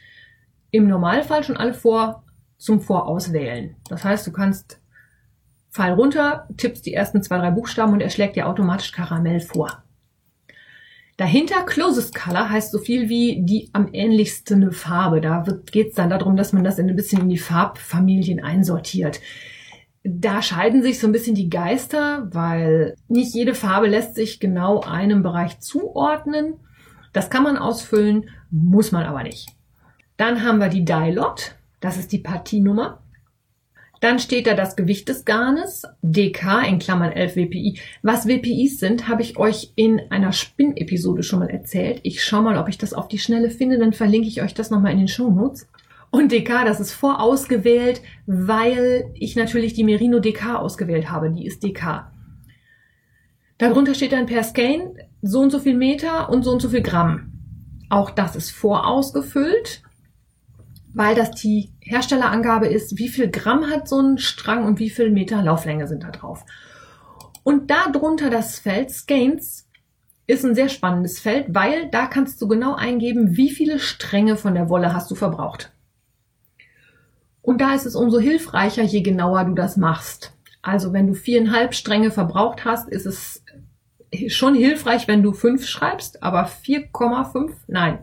im Normalfall schon alle vor zum Vorauswählen. Das heißt, du kannst Pfeil runter, tippst die ersten zwei, drei Buchstaben und er schlägt dir automatisch Karamell vor. Dahinter Closest Color heißt so viel wie die am ähnlichsten Farbe. Da geht es dann darum, dass man das ein bisschen in die Farbfamilien einsortiert. Da scheiden sich so ein bisschen die Geister, weil nicht jede Farbe lässt sich genau einem Bereich zuordnen. Das kann man ausfüllen, muss man aber nicht. Dann haben wir die Dye-Lot, das ist die Partienummer. Dann steht da das Gewicht des Garnes, DK in Klammern 11 WPI. Was WPIs sind, habe ich euch in einer Spin-Episode schon mal erzählt. Ich schaue mal, ob ich das auf die Schnelle finde, dann verlinke ich euch das nochmal in den Show Notes. Und DK, das ist vorausgewählt, weil ich natürlich die Merino DK ausgewählt habe. Die ist DK. Darunter steht dann per Scan so und so viel Meter und so und so viel Gramm. Auch das ist vorausgefüllt weil das die Herstellerangabe ist, wie viel Gramm hat so ein Strang und wie viel Meter Lauflänge sind da drauf. Und darunter das Feld Skeins ist ein sehr spannendes Feld, weil da kannst du genau eingeben, wie viele Stränge von der Wolle hast du verbraucht. Und da ist es umso hilfreicher, je genauer du das machst. Also wenn du viereinhalb Stränge verbraucht hast, ist es schon hilfreich, wenn du fünf schreibst, aber 4,5, nein,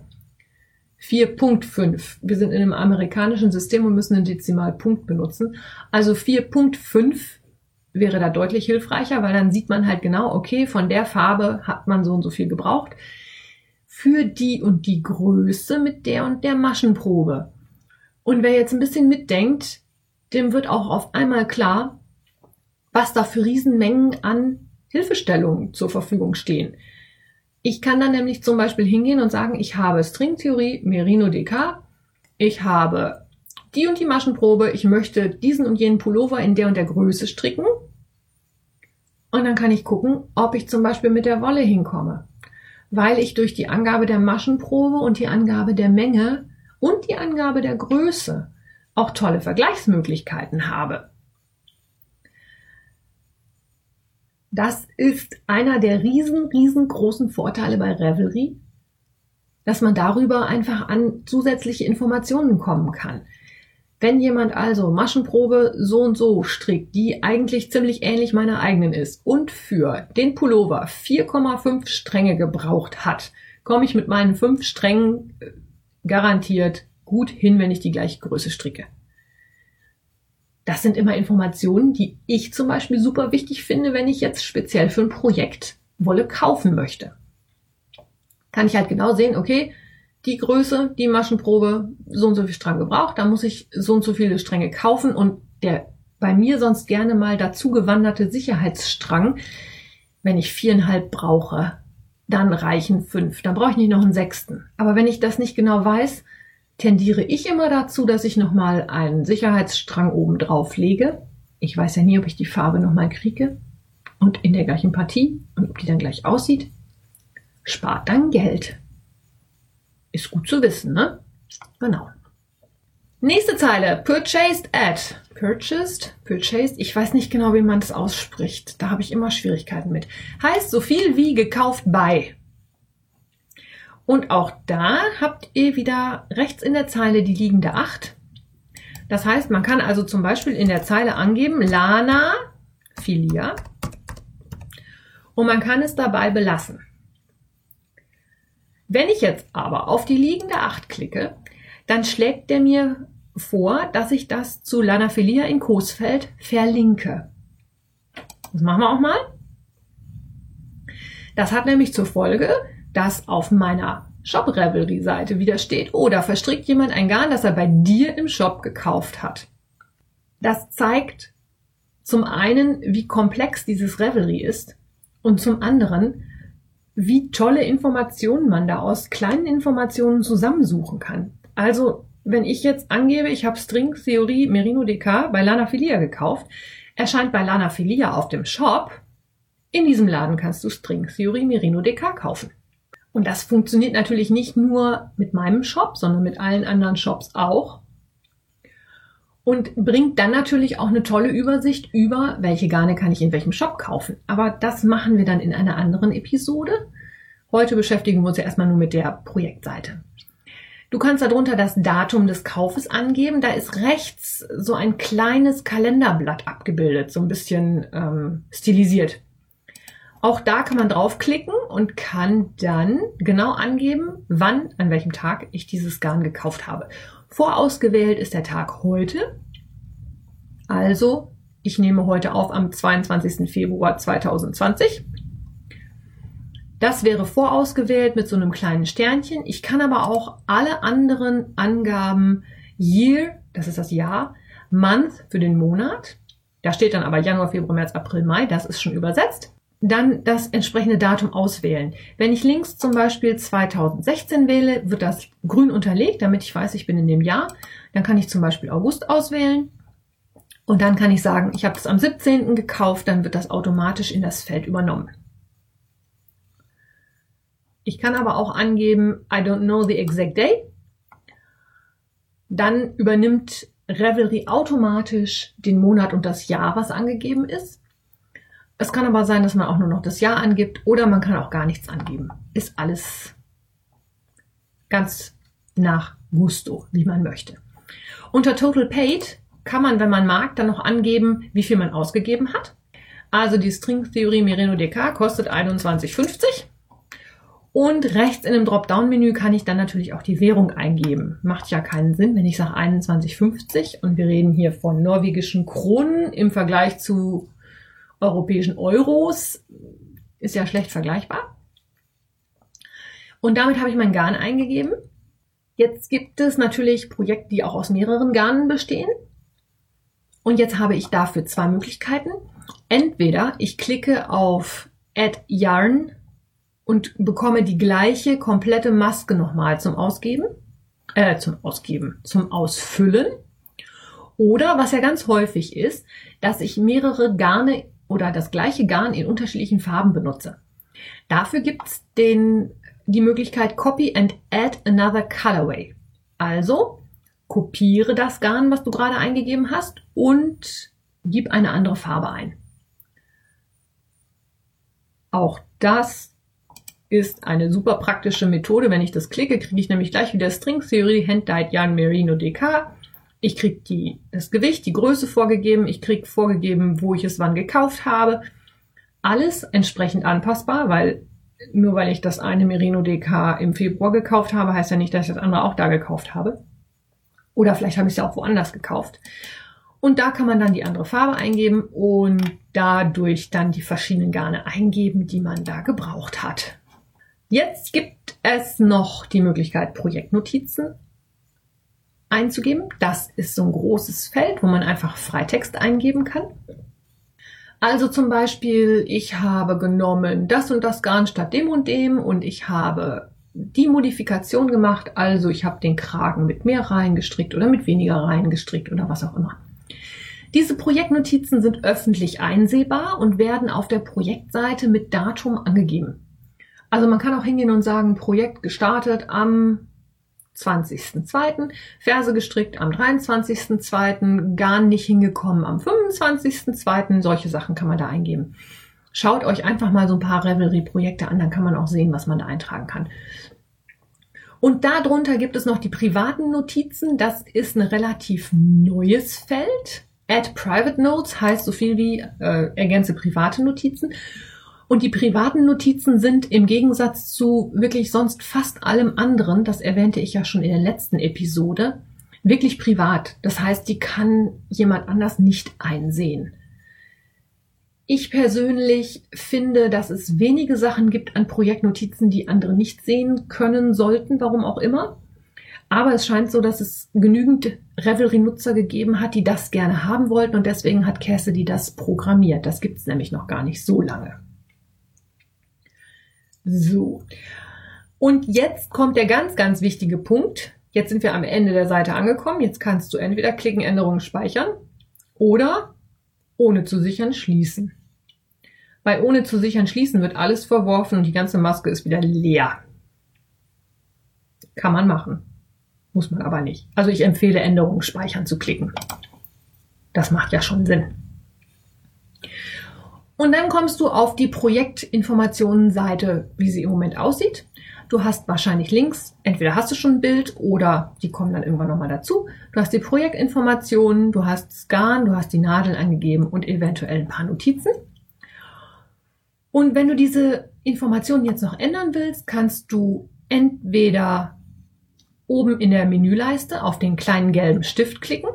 4.5. Wir sind in einem amerikanischen System und müssen einen Dezimalpunkt benutzen. Also 4.5 wäre da deutlich hilfreicher, weil dann sieht man halt genau, okay, von der Farbe hat man so und so viel gebraucht. Für die und die Größe mit der und der Maschenprobe. Und wer jetzt ein bisschen mitdenkt, dem wird auch auf einmal klar, was da für Riesenmengen an Hilfestellungen zur Verfügung stehen. Ich kann dann nämlich zum Beispiel hingehen und sagen, ich habe Stringtheorie Merino DK, ich habe die und die Maschenprobe, ich möchte diesen und jenen Pullover in der und der Größe stricken. Und dann kann ich gucken, ob ich zum Beispiel mit der Wolle hinkomme. Weil ich durch die Angabe der Maschenprobe und die Angabe der Menge und die Angabe der Größe auch tolle Vergleichsmöglichkeiten habe. Das ist einer der riesen, riesengroßen Vorteile bei Revelry, dass man darüber einfach an zusätzliche Informationen kommen kann. Wenn jemand also Maschenprobe so und so strickt, die eigentlich ziemlich ähnlich meiner eigenen ist und für den Pullover 4,5 Stränge gebraucht hat, komme ich mit meinen fünf Strängen äh, garantiert gut hin, wenn ich die gleiche Größe stricke. Das sind immer Informationen, die ich zum Beispiel super wichtig finde, wenn ich jetzt speziell für ein Projekt Wolle kaufen möchte. Kann ich halt genau sehen, okay, die Größe, die Maschenprobe, so und so viel Strang gebraucht, da muss ich so und so viele Stränge kaufen und der bei mir sonst gerne mal dazu gewanderte Sicherheitsstrang, wenn ich viereinhalb brauche, dann reichen fünf. Dann brauche ich nicht noch einen sechsten. Aber wenn ich das nicht genau weiß, tendiere ich immer dazu, dass ich nochmal einen Sicherheitsstrang oben drauf lege. Ich weiß ja nie, ob ich die Farbe nochmal kriege und in der gleichen Partie und ob die dann gleich aussieht. Spart dann Geld. Ist gut zu wissen, ne? Genau. Nächste Zeile. Purchased at. Purchased, purchased. Ich weiß nicht genau, wie man das ausspricht. Da habe ich immer Schwierigkeiten mit. Heißt so viel wie gekauft bei. Und auch da habt ihr wieder rechts in der Zeile die liegende 8. Das heißt, man kann also zum Beispiel in der Zeile angeben Lana Filia und man kann es dabei belassen. Wenn ich jetzt aber auf die liegende 8 klicke, dann schlägt der mir vor, dass ich das zu Lana Filia in Coesfeld verlinke. Das machen wir auch mal. Das hat nämlich zur Folge, dass auf meiner Shop Revelry Seite wieder steht, da verstrickt jemand ein Garn, das er bei dir im Shop gekauft hat. Das zeigt zum einen, wie komplex dieses Revelry ist und zum anderen, wie tolle Informationen man da aus kleinen Informationen zusammensuchen kann. Also, wenn ich jetzt angebe, ich habe String Theorie Merino DK bei Lana Filia gekauft, erscheint bei Lana Filia auf dem Shop, in diesem Laden kannst du String Theorie Merino DK kaufen. Und das funktioniert natürlich nicht nur mit meinem Shop, sondern mit allen anderen Shops auch. Und bringt dann natürlich auch eine tolle Übersicht über, welche Garne kann ich in welchem Shop kaufen. Aber das machen wir dann in einer anderen Episode. Heute beschäftigen wir uns ja erstmal nur mit der Projektseite. Du kannst darunter das Datum des Kaufes angeben. Da ist rechts so ein kleines Kalenderblatt abgebildet, so ein bisschen ähm, stilisiert. Auch da kann man draufklicken und kann dann genau angeben, wann, an welchem Tag ich dieses Garn gekauft habe. Vorausgewählt ist der Tag heute. Also, ich nehme heute auf am 22. Februar 2020. Das wäre vorausgewählt mit so einem kleinen Sternchen. Ich kann aber auch alle anderen Angaben Year, das ist das Jahr, Month für den Monat. Da steht dann aber Januar, Februar, März, April, Mai. Das ist schon übersetzt dann das entsprechende Datum auswählen. Wenn ich links zum Beispiel 2016 wähle, wird das grün unterlegt, damit ich weiß, ich bin in dem Jahr. Dann kann ich zum Beispiel August auswählen. Und dann kann ich sagen, ich habe es am 17. gekauft, dann wird das automatisch in das Feld übernommen. Ich kann aber auch angeben, I don't know the exact day. Dann übernimmt Revelry automatisch den Monat und das Jahr, was angegeben ist. Es kann aber sein, dass man auch nur noch das Jahr angibt oder man kann auch gar nichts angeben. Ist alles ganz nach Gusto, wie man möchte. Unter Total Paid kann man, wenn man mag, dann noch angeben, wie viel man ausgegeben hat. Also die Stringtheorie Merino DK kostet 21,50. Und rechts in dem Dropdown-Menü kann ich dann natürlich auch die Währung eingeben. Macht ja keinen Sinn, wenn ich sage 21,50 und wir reden hier von norwegischen Kronen im Vergleich zu europäischen Euros. Ist ja schlecht vergleichbar. Und damit habe ich mein Garn eingegeben. Jetzt gibt es natürlich Projekte, die auch aus mehreren Garnen bestehen. Und jetzt habe ich dafür zwei Möglichkeiten. Entweder ich klicke auf Add Yarn und bekomme die gleiche komplette Maske nochmal zum Ausgeben, äh, zum Ausgeben, zum Ausfüllen. Oder was ja ganz häufig ist, dass ich mehrere Garne oder das gleiche Garn in unterschiedlichen Farben benutze. Dafür gibt es die Möglichkeit Copy and Add Another Colorway. Also kopiere das Garn, was du gerade eingegeben hast und gib eine andere Farbe ein. Auch das ist eine super praktische Methode. Wenn ich das klicke, kriege ich nämlich gleich wieder String Theory Hand Dyed Yarn Merino DK ich krieg die, das Gewicht, die Größe vorgegeben. Ich krieg vorgegeben, wo ich es wann gekauft habe. Alles entsprechend anpassbar, weil nur weil ich das eine Merino DK im Februar gekauft habe, heißt ja nicht, dass ich das andere auch da gekauft habe. Oder vielleicht habe ich es ja auch woanders gekauft. Und da kann man dann die andere Farbe eingeben und dadurch dann die verschiedenen Garne eingeben, die man da gebraucht hat. Jetzt gibt es noch die Möglichkeit, Projektnotizen einzugeben. Das ist so ein großes Feld, wo man einfach Freitext eingeben kann. Also zum Beispiel, ich habe genommen das und das Garn statt dem und dem und ich habe die Modifikation gemacht. Also ich habe den Kragen mit mehr Reihen gestrickt oder mit weniger Reihen gestrickt oder was auch immer. Diese Projektnotizen sind öffentlich einsehbar und werden auf der Projektseite mit Datum angegeben. Also man kann auch hingehen und sagen, Projekt gestartet am 20.02., Ferse gestrickt am 23.02., Garn nicht hingekommen am 25.02., solche Sachen kann man da eingeben. Schaut euch einfach mal so ein paar Revelry-Projekte an, dann kann man auch sehen, was man da eintragen kann. Und darunter gibt es noch die privaten Notizen. Das ist ein relativ neues Feld. Add Private Notes heißt so viel wie äh, ergänze private Notizen. Und die privaten Notizen sind im Gegensatz zu wirklich sonst fast allem anderen, das erwähnte ich ja schon in der letzten Episode, wirklich privat. Das heißt, die kann jemand anders nicht einsehen. Ich persönlich finde, dass es wenige Sachen gibt an Projektnotizen, die andere nicht sehen können sollten, warum auch immer. Aber es scheint so, dass es genügend Revelry-Nutzer gegeben hat, die das gerne haben wollten und deswegen hat Cassidy das programmiert. Das gibt es nämlich noch gar nicht so lange. So. Und jetzt kommt der ganz, ganz wichtige Punkt. Jetzt sind wir am Ende der Seite angekommen. Jetzt kannst du entweder klicken, Änderungen speichern oder ohne zu sichern schließen. Bei ohne zu sichern schließen wird alles verworfen und die ganze Maske ist wieder leer. Kann man machen. Muss man aber nicht. Also ich empfehle Änderungen speichern zu klicken. Das macht ja schon Sinn. Und dann kommst du auf die Projektinformationenseite, wie sie im Moment aussieht. Du hast wahrscheinlich Links, entweder hast du schon ein Bild oder die kommen dann irgendwann nochmal dazu. Du hast die Projektinformationen, du hast Scan, du hast die Nadeln angegeben und eventuell ein paar Notizen. Und wenn du diese Informationen jetzt noch ändern willst, kannst du entweder oben in der Menüleiste auf den kleinen gelben Stift klicken.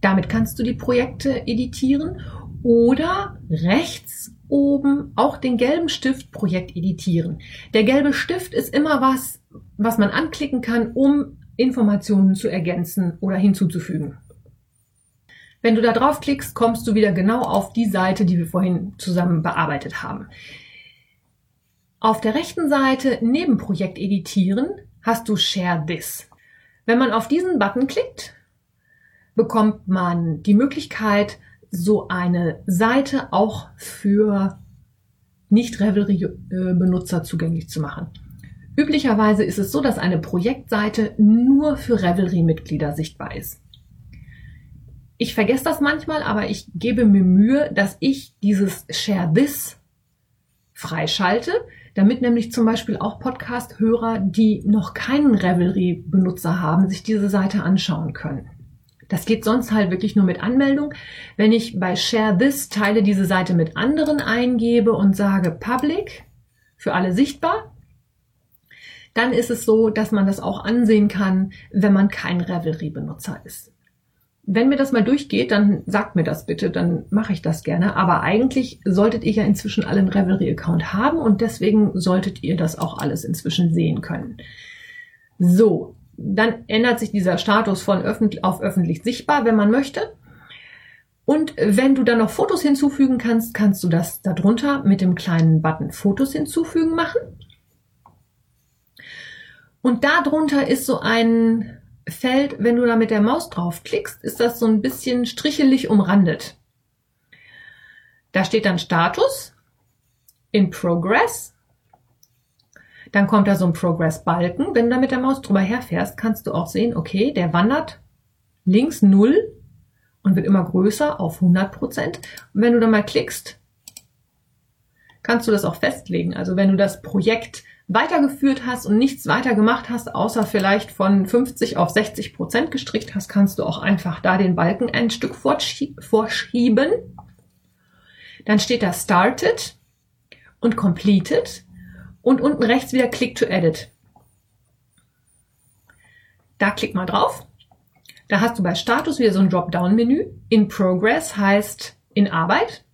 Damit kannst du die Projekte editieren oder rechts oben auch den gelben Stift Projekt editieren. Der gelbe Stift ist immer was, was man anklicken kann, um Informationen zu ergänzen oder hinzuzufügen. Wenn du da draufklickst, kommst du wieder genau auf die Seite, die wir vorhin zusammen bearbeitet haben. Auf der rechten Seite neben Projekt editieren hast du Share This. Wenn man auf diesen Button klickt, bekommt man die Möglichkeit, so eine Seite auch für Nicht-Revelry-Benutzer zugänglich zu machen. Üblicherweise ist es so, dass eine Projektseite nur für Revelry-Mitglieder sichtbar ist. Ich vergesse das manchmal, aber ich gebe mir Mühe, dass ich dieses Share This freischalte, damit nämlich zum Beispiel auch Podcast-Hörer, die noch keinen Revelry-Benutzer haben, sich diese Seite anschauen können. Das geht sonst halt wirklich nur mit Anmeldung. Wenn ich bei Share This teile diese Seite mit anderen eingebe und sage Public, für alle sichtbar, dann ist es so, dass man das auch ansehen kann, wenn man kein Revelry-Benutzer ist. Wenn mir das mal durchgeht, dann sagt mir das bitte, dann mache ich das gerne. Aber eigentlich solltet ihr ja inzwischen alle einen Revelry-Account haben und deswegen solltet ihr das auch alles inzwischen sehen können. So, dann ändert sich dieser Status von öffentlich auf öffentlich sichtbar, wenn man möchte. Und wenn du dann noch Fotos hinzufügen kannst, kannst du das darunter mit dem kleinen Button Fotos hinzufügen machen. Und darunter ist so ein Feld, wenn du da mit der Maus draufklickst, ist das so ein bisschen strichelig umrandet. Da steht dann Status, in Progress. Dann kommt da so ein Progress-Balken. Wenn du da mit der Maus drüber herfährst, kannst du auch sehen, okay, der wandert links 0 und wird immer größer auf 100 Prozent. Und wenn du da mal klickst, kannst du das auch festlegen. Also wenn du das Projekt weitergeführt hast und nichts weiter gemacht hast, außer vielleicht von 50 auf 60 Prozent gestrickt hast, kannst du auch einfach da den Balken ein Stück vorschieben. Dann steht da Started und Completed und unten rechts wieder Click to Edit. Da klick mal drauf. Da hast du bei Status wieder so ein Dropdown-Menü. In Progress heißt in Arbeit.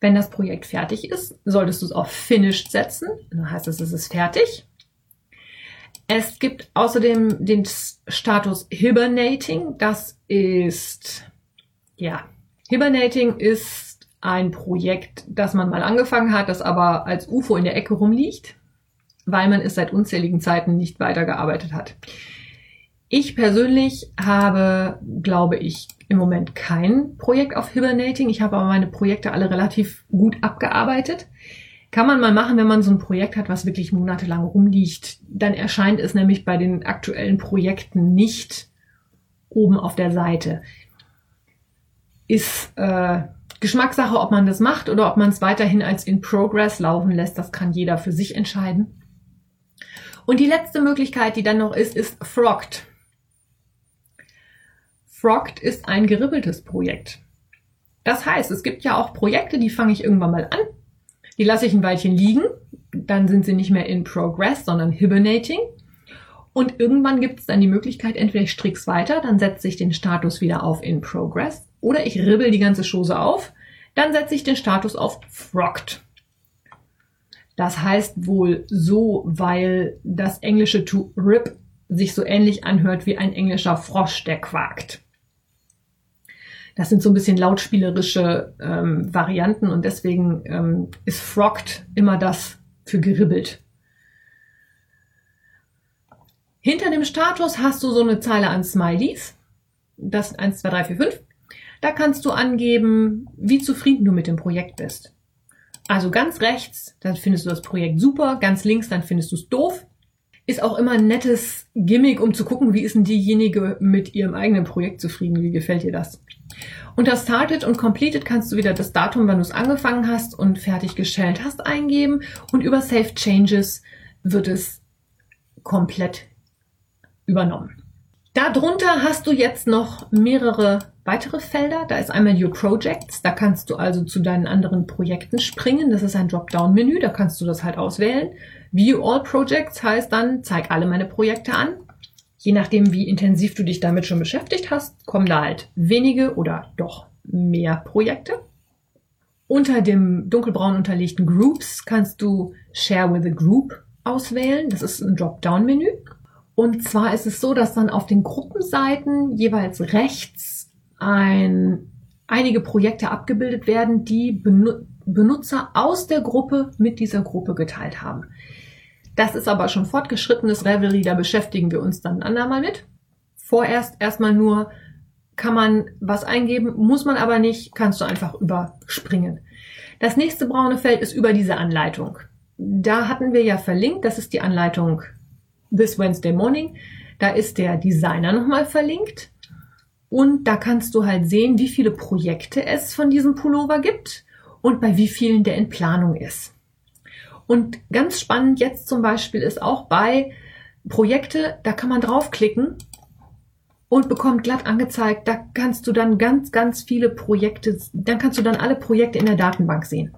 Wenn das Projekt fertig ist, solltest du es auf Finished setzen. Dann heißt es, es ist fertig. Es gibt außerdem den Status Hibernating. Das ist, ja, Hibernating ist ein Projekt, das man mal angefangen hat, das aber als UFO in der Ecke rumliegt, weil man es seit unzähligen Zeiten nicht weitergearbeitet hat. Ich persönlich habe, glaube ich, im Moment kein Projekt auf Hibernating. Ich habe aber meine Projekte alle relativ gut abgearbeitet. Kann man mal machen, wenn man so ein Projekt hat, was wirklich monatelang rumliegt. Dann erscheint es nämlich bei den aktuellen Projekten nicht oben auf der Seite. Ist äh, Geschmackssache, ob man das macht oder ob man es weiterhin als in Progress laufen lässt. Das kann jeder für sich entscheiden. Und die letzte Möglichkeit, die dann noch ist, ist Frogged. Frogged ist ein geribbeltes Projekt. Das heißt, es gibt ja auch Projekte, die fange ich irgendwann mal an, die lasse ich ein Weilchen liegen, dann sind sie nicht mehr in Progress, sondern Hibernating. Und irgendwann gibt es dann die Möglichkeit, entweder ich strick's weiter, dann setze ich den Status wieder auf in Progress, oder ich ribbel die ganze Chose auf, dann setze ich den Status auf Frogged. Das heißt wohl so, weil das englische to rip sich so ähnlich anhört wie ein englischer Frosch, der quakt. Das sind so ein bisschen lautspielerische ähm, Varianten und deswegen ähm, ist Frogged immer das für geribbelt. Hinter dem Status hast du so eine Zeile an Smileys. Das sind 1, 2, 3, 4, 5. Da kannst du angeben, wie zufrieden du mit dem Projekt bist. Also ganz rechts, dann findest du das Projekt super, ganz links, dann findest du es doof. Ist auch immer ein nettes Gimmick, um zu gucken, wie ist denn diejenige mit ihrem eigenen Projekt zufrieden, wie gefällt ihr das? Unter Started und Completed kannst du wieder das Datum, wann du es angefangen hast und fertiggestellt hast, eingeben und über Save Changes wird es komplett übernommen. Darunter hast du jetzt noch mehrere weitere Felder. Da ist einmal Your Projects. Da kannst du also zu deinen anderen Projekten springen. Das ist ein Dropdown-Menü. Da kannst du das halt auswählen. View All Projects heißt dann, zeig alle meine Projekte an. Je nachdem, wie intensiv du dich damit schon beschäftigt hast, kommen da halt wenige oder doch mehr Projekte. Unter dem dunkelbraun unterlegten Groups kannst du Share with a Group auswählen. Das ist ein Dropdown-Menü. Und zwar ist es so, dass dann auf den Gruppenseiten jeweils rechts ein, einige Projekte abgebildet werden, die Benutzer aus der Gruppe mit dieser Gruppe geteilt haben. Das ist aber schon fortgeschrittenes Revelry, da beschäftigen wir uns dann ein andermal mit. Vorerst erstmal nur kann man was eingeben, muss man aber nicht, kannst du einfach überspringen. Das nächste braune Feld ist über diese Anleitung. Da hatten wir ja verlinkt, das ist die Anleitung This Wednesday Morning. Da ist der Designer nochmal verlinkt. Und da kannst du halt sehen, wie viele Projekte es von diesem Pullover gibt und bei wie vielen der in Planung ist. Und ganz spannend jetzt zum Beispiel ist auch bei Projekte, da kann man draufklicken und bekommt glatt angezeigt, da kannst du dann ganz, ganz viele Projekte, dann kannst du dann alle Projekte in der Datenbank sehen.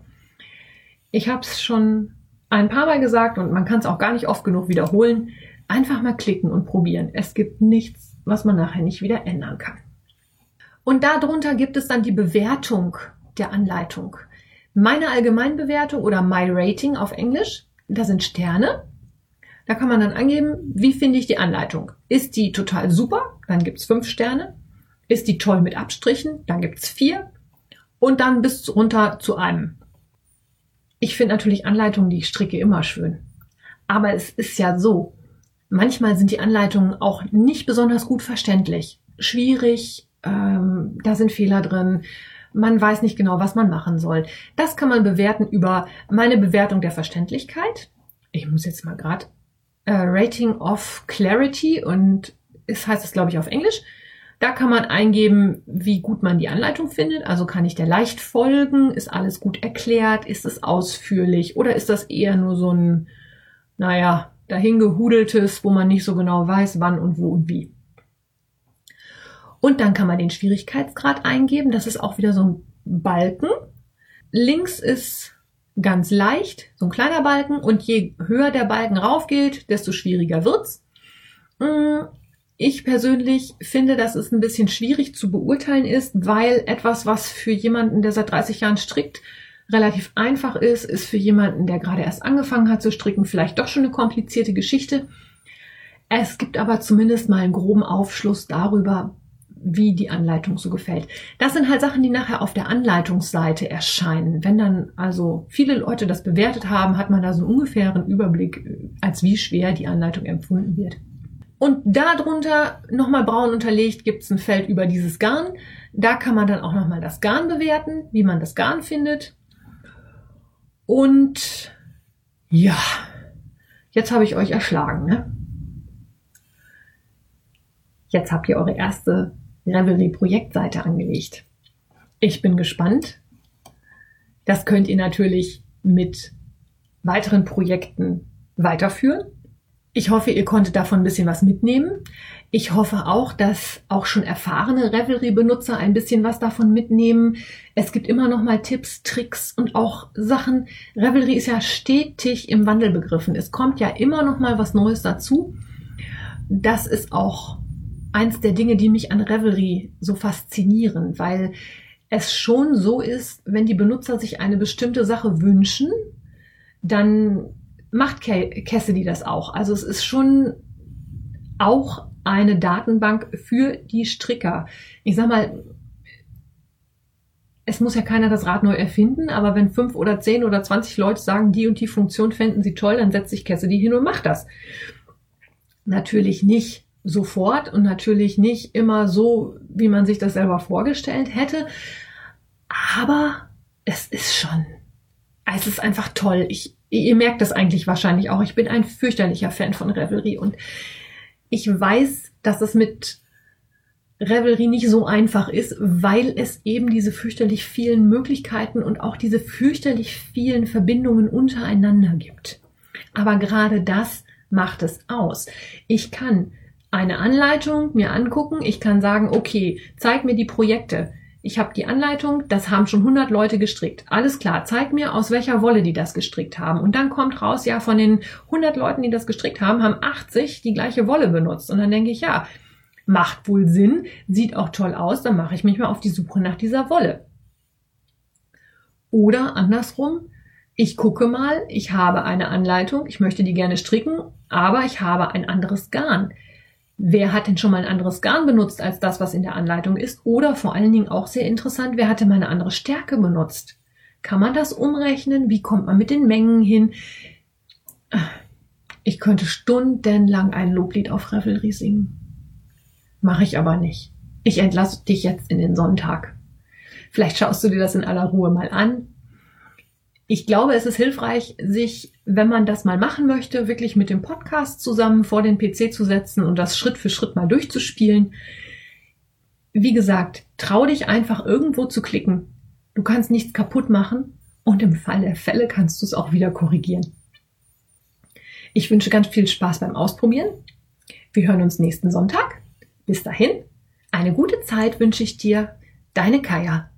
Ich habe es schon ein paar Mal gesagt und man kann es auch gar nicht oft genug wiederholen. Einfach mal klicken und probieren. Es gibt nichts, was man nachher nicht wieder ändern kann. Und darunter gibt es dann die Bewertung der Anleitung. Meine Allgemeinbewertung oder My Rating auf Englisch, da sind Sterne. Da kann man dann angeben, wie finde ich die Anleitung. Ist die total super, dann gibt's fünf Sterne. Ist die toll mit Abstrichen, dann gibt's vier. Und dann bis runter zu einem. Ich finde natürlich Anleitungen, die ich stricke, immer schön. Aber es ist ja so, manchmal sind die Anleitungen auch nicht besonders gut verständlich. Schwierig, ähm, da sind Fehler drin. Man weiß nicht genau, was man machen soll. Das kann man bewerten über meine Bewertung der Verständlichkeit. Ich muss jetzt mal gerade äh, Rating of Clarity und es heißt es, glaube ich, auf Englisch. Da kann man eingeben, wie gut man die Anleitung findet. Also kann ich der leicht folgen? Ist alles gut erklärt? Ist es ausführlich? Oder ist das eher nur so ein, naja, dahingehudeltes, wo man nicht so genau weiß, wann und wo und wie? Und dann kann man den Schwierigkeitsgrad eingeben. Das ist auch wieder so ein Balken. Links ist ganz leicht, so ein kleiner Balken. Und je höher der Balken raufgeht, desto schwieriger wird's. Mm, ich persönlich finde, dass es ein bisschen schwierig zu beurteilen ist, weil etwas, was für jemanden, der seit 30 Jahren strickt, relativ einfach ist, ist für jemanden, der gerade erst angefangen hat zu stricken, vielleicht doch schon eine komplizierte Geschichte. Es gibt aber zumindest mal einen groben Aufschluss darüber, wie die Anleitung so gefällt. Das sind halt Sachen, die nachher auf der Anleitungsseite erscheinen. Wenn dann also viele Leute das bewertet haben, hat man da so einen ungefähren Überblick, als wie schwer die Anleitung empfunden wird. Und darunter nochmal braun unterlegt gibt es ein Feld über dieses Garn. Da kann man dann auch nochmal das Garn bewerten, wie man das Garn findet. Und ja, jetzt habe ich euch erschlagen. Ne? Jetzt habt ihr eure erste Revelry-Projektseite angelegt. Ich bin gespannt. Das könnt ihr natürlich mit weiteren Projekten weiterführen. Ich hoffe, ihr konntet davon ein bisschen was mitnehmen. Ich hoffe auch, dass auch schon erfahrene Revelry-Benutzer ein bisschen was davon mitnehmen. Es gibt immer noch mal Tipps, Tricks und auch Sachen. Revelry ist ja stetig im Wandel begriffen. Es kommt ja immer noch mal was Neues dazu. Das ist auch eins der Dinge, die mich an Revelry so faszinieren, weil es schon so ist, wenn die Benutzer sich eine bestimmte Sache wünschen, dann macht Cassidy das auch. Also es ist schon auch eine Datenbank für die Stricker. Ich sag mal, es muss ja keiner das Rad neu erfinden, aber wenn fünf oder zehn oder zwanzig Leute sagen, die und die Funktion fänden sie toll, dann setzt sich Cassidy hin und macht das. Natürlich nicht sofort und natürlich nicht immer so, wie man sich das selber vorgestellt hätte, aber es ist schon, es ist einfach toll. Ich, ihr merkt das eigentlich wahrscheinlich auch. Ich bin ein fürchterlicher Fan von Revelry und ich weiß, dass es mit Revelry nicht so einfach ist, weil es eben diese fürchterlich vielen Möglichkeiten und auch diese fürchterlich vielen Verbindungen untereinander gibt. Aber gerade das macht es aus. Ich kann eine Anleitung mir angucken. Ich kann sagen, okay, zeig mir die Projekte. Ich habe die Anleitung, das haben schon 100 Leute gestrickt. Alles klar, zeig mir, aus welcher Wolle die das gestrickt haben. Und dann kommt raus, ja, von den 100 Leuten, die das gestrickt haben, haben 80 die gleiche Wolle benutzt. Und dann denke ich, ja, macht wohl Sinn, sieht auch toll aus, dann mache ich mich mal auf die Suche nach dieser Wolle. Oder andersrum, ich gucke mal, ich habe eine Anleitung, ich möchte die gerne stricken, aber ich habe ein anderes Garn. Wer hat denn schon mal ein anderes Garn benutzt als das, was in der Anleitung ist? Oder vor allen Dingen auch sehr interessant, wer hatte mal eine andere Stärke benutzt? Kann man das umrechnen? Wie kommt man mit den Mengen hin? Ich könnte stundenlang ein Loblied auf Revelry singen. Mache ich aber nicht. Ich entlasse dich jetzt in den Sonntag. Vielleicht schaust du dir das in aller Ruhe mal an. Ich glaube, es ist hilfreich, sich, wenn man das mal machen möchte, wirklich mit dem Podcast zusammen vor den PC zu setzen und das Schritt für Schritt mal durchzuspielen. Wie gesagt, trau dich einfach irgendwo zu klicken. Du kannst nichts kaputt machen und im Fall der Fälle kannst du es auch wieder korrigieren. Ich wünsche ganz viel Spaß beim Ausprobieren. Wir hören uns nächsten Sonntag. Bis dahin, eine gute Zeit wünsche ich dir. Deine Kaya.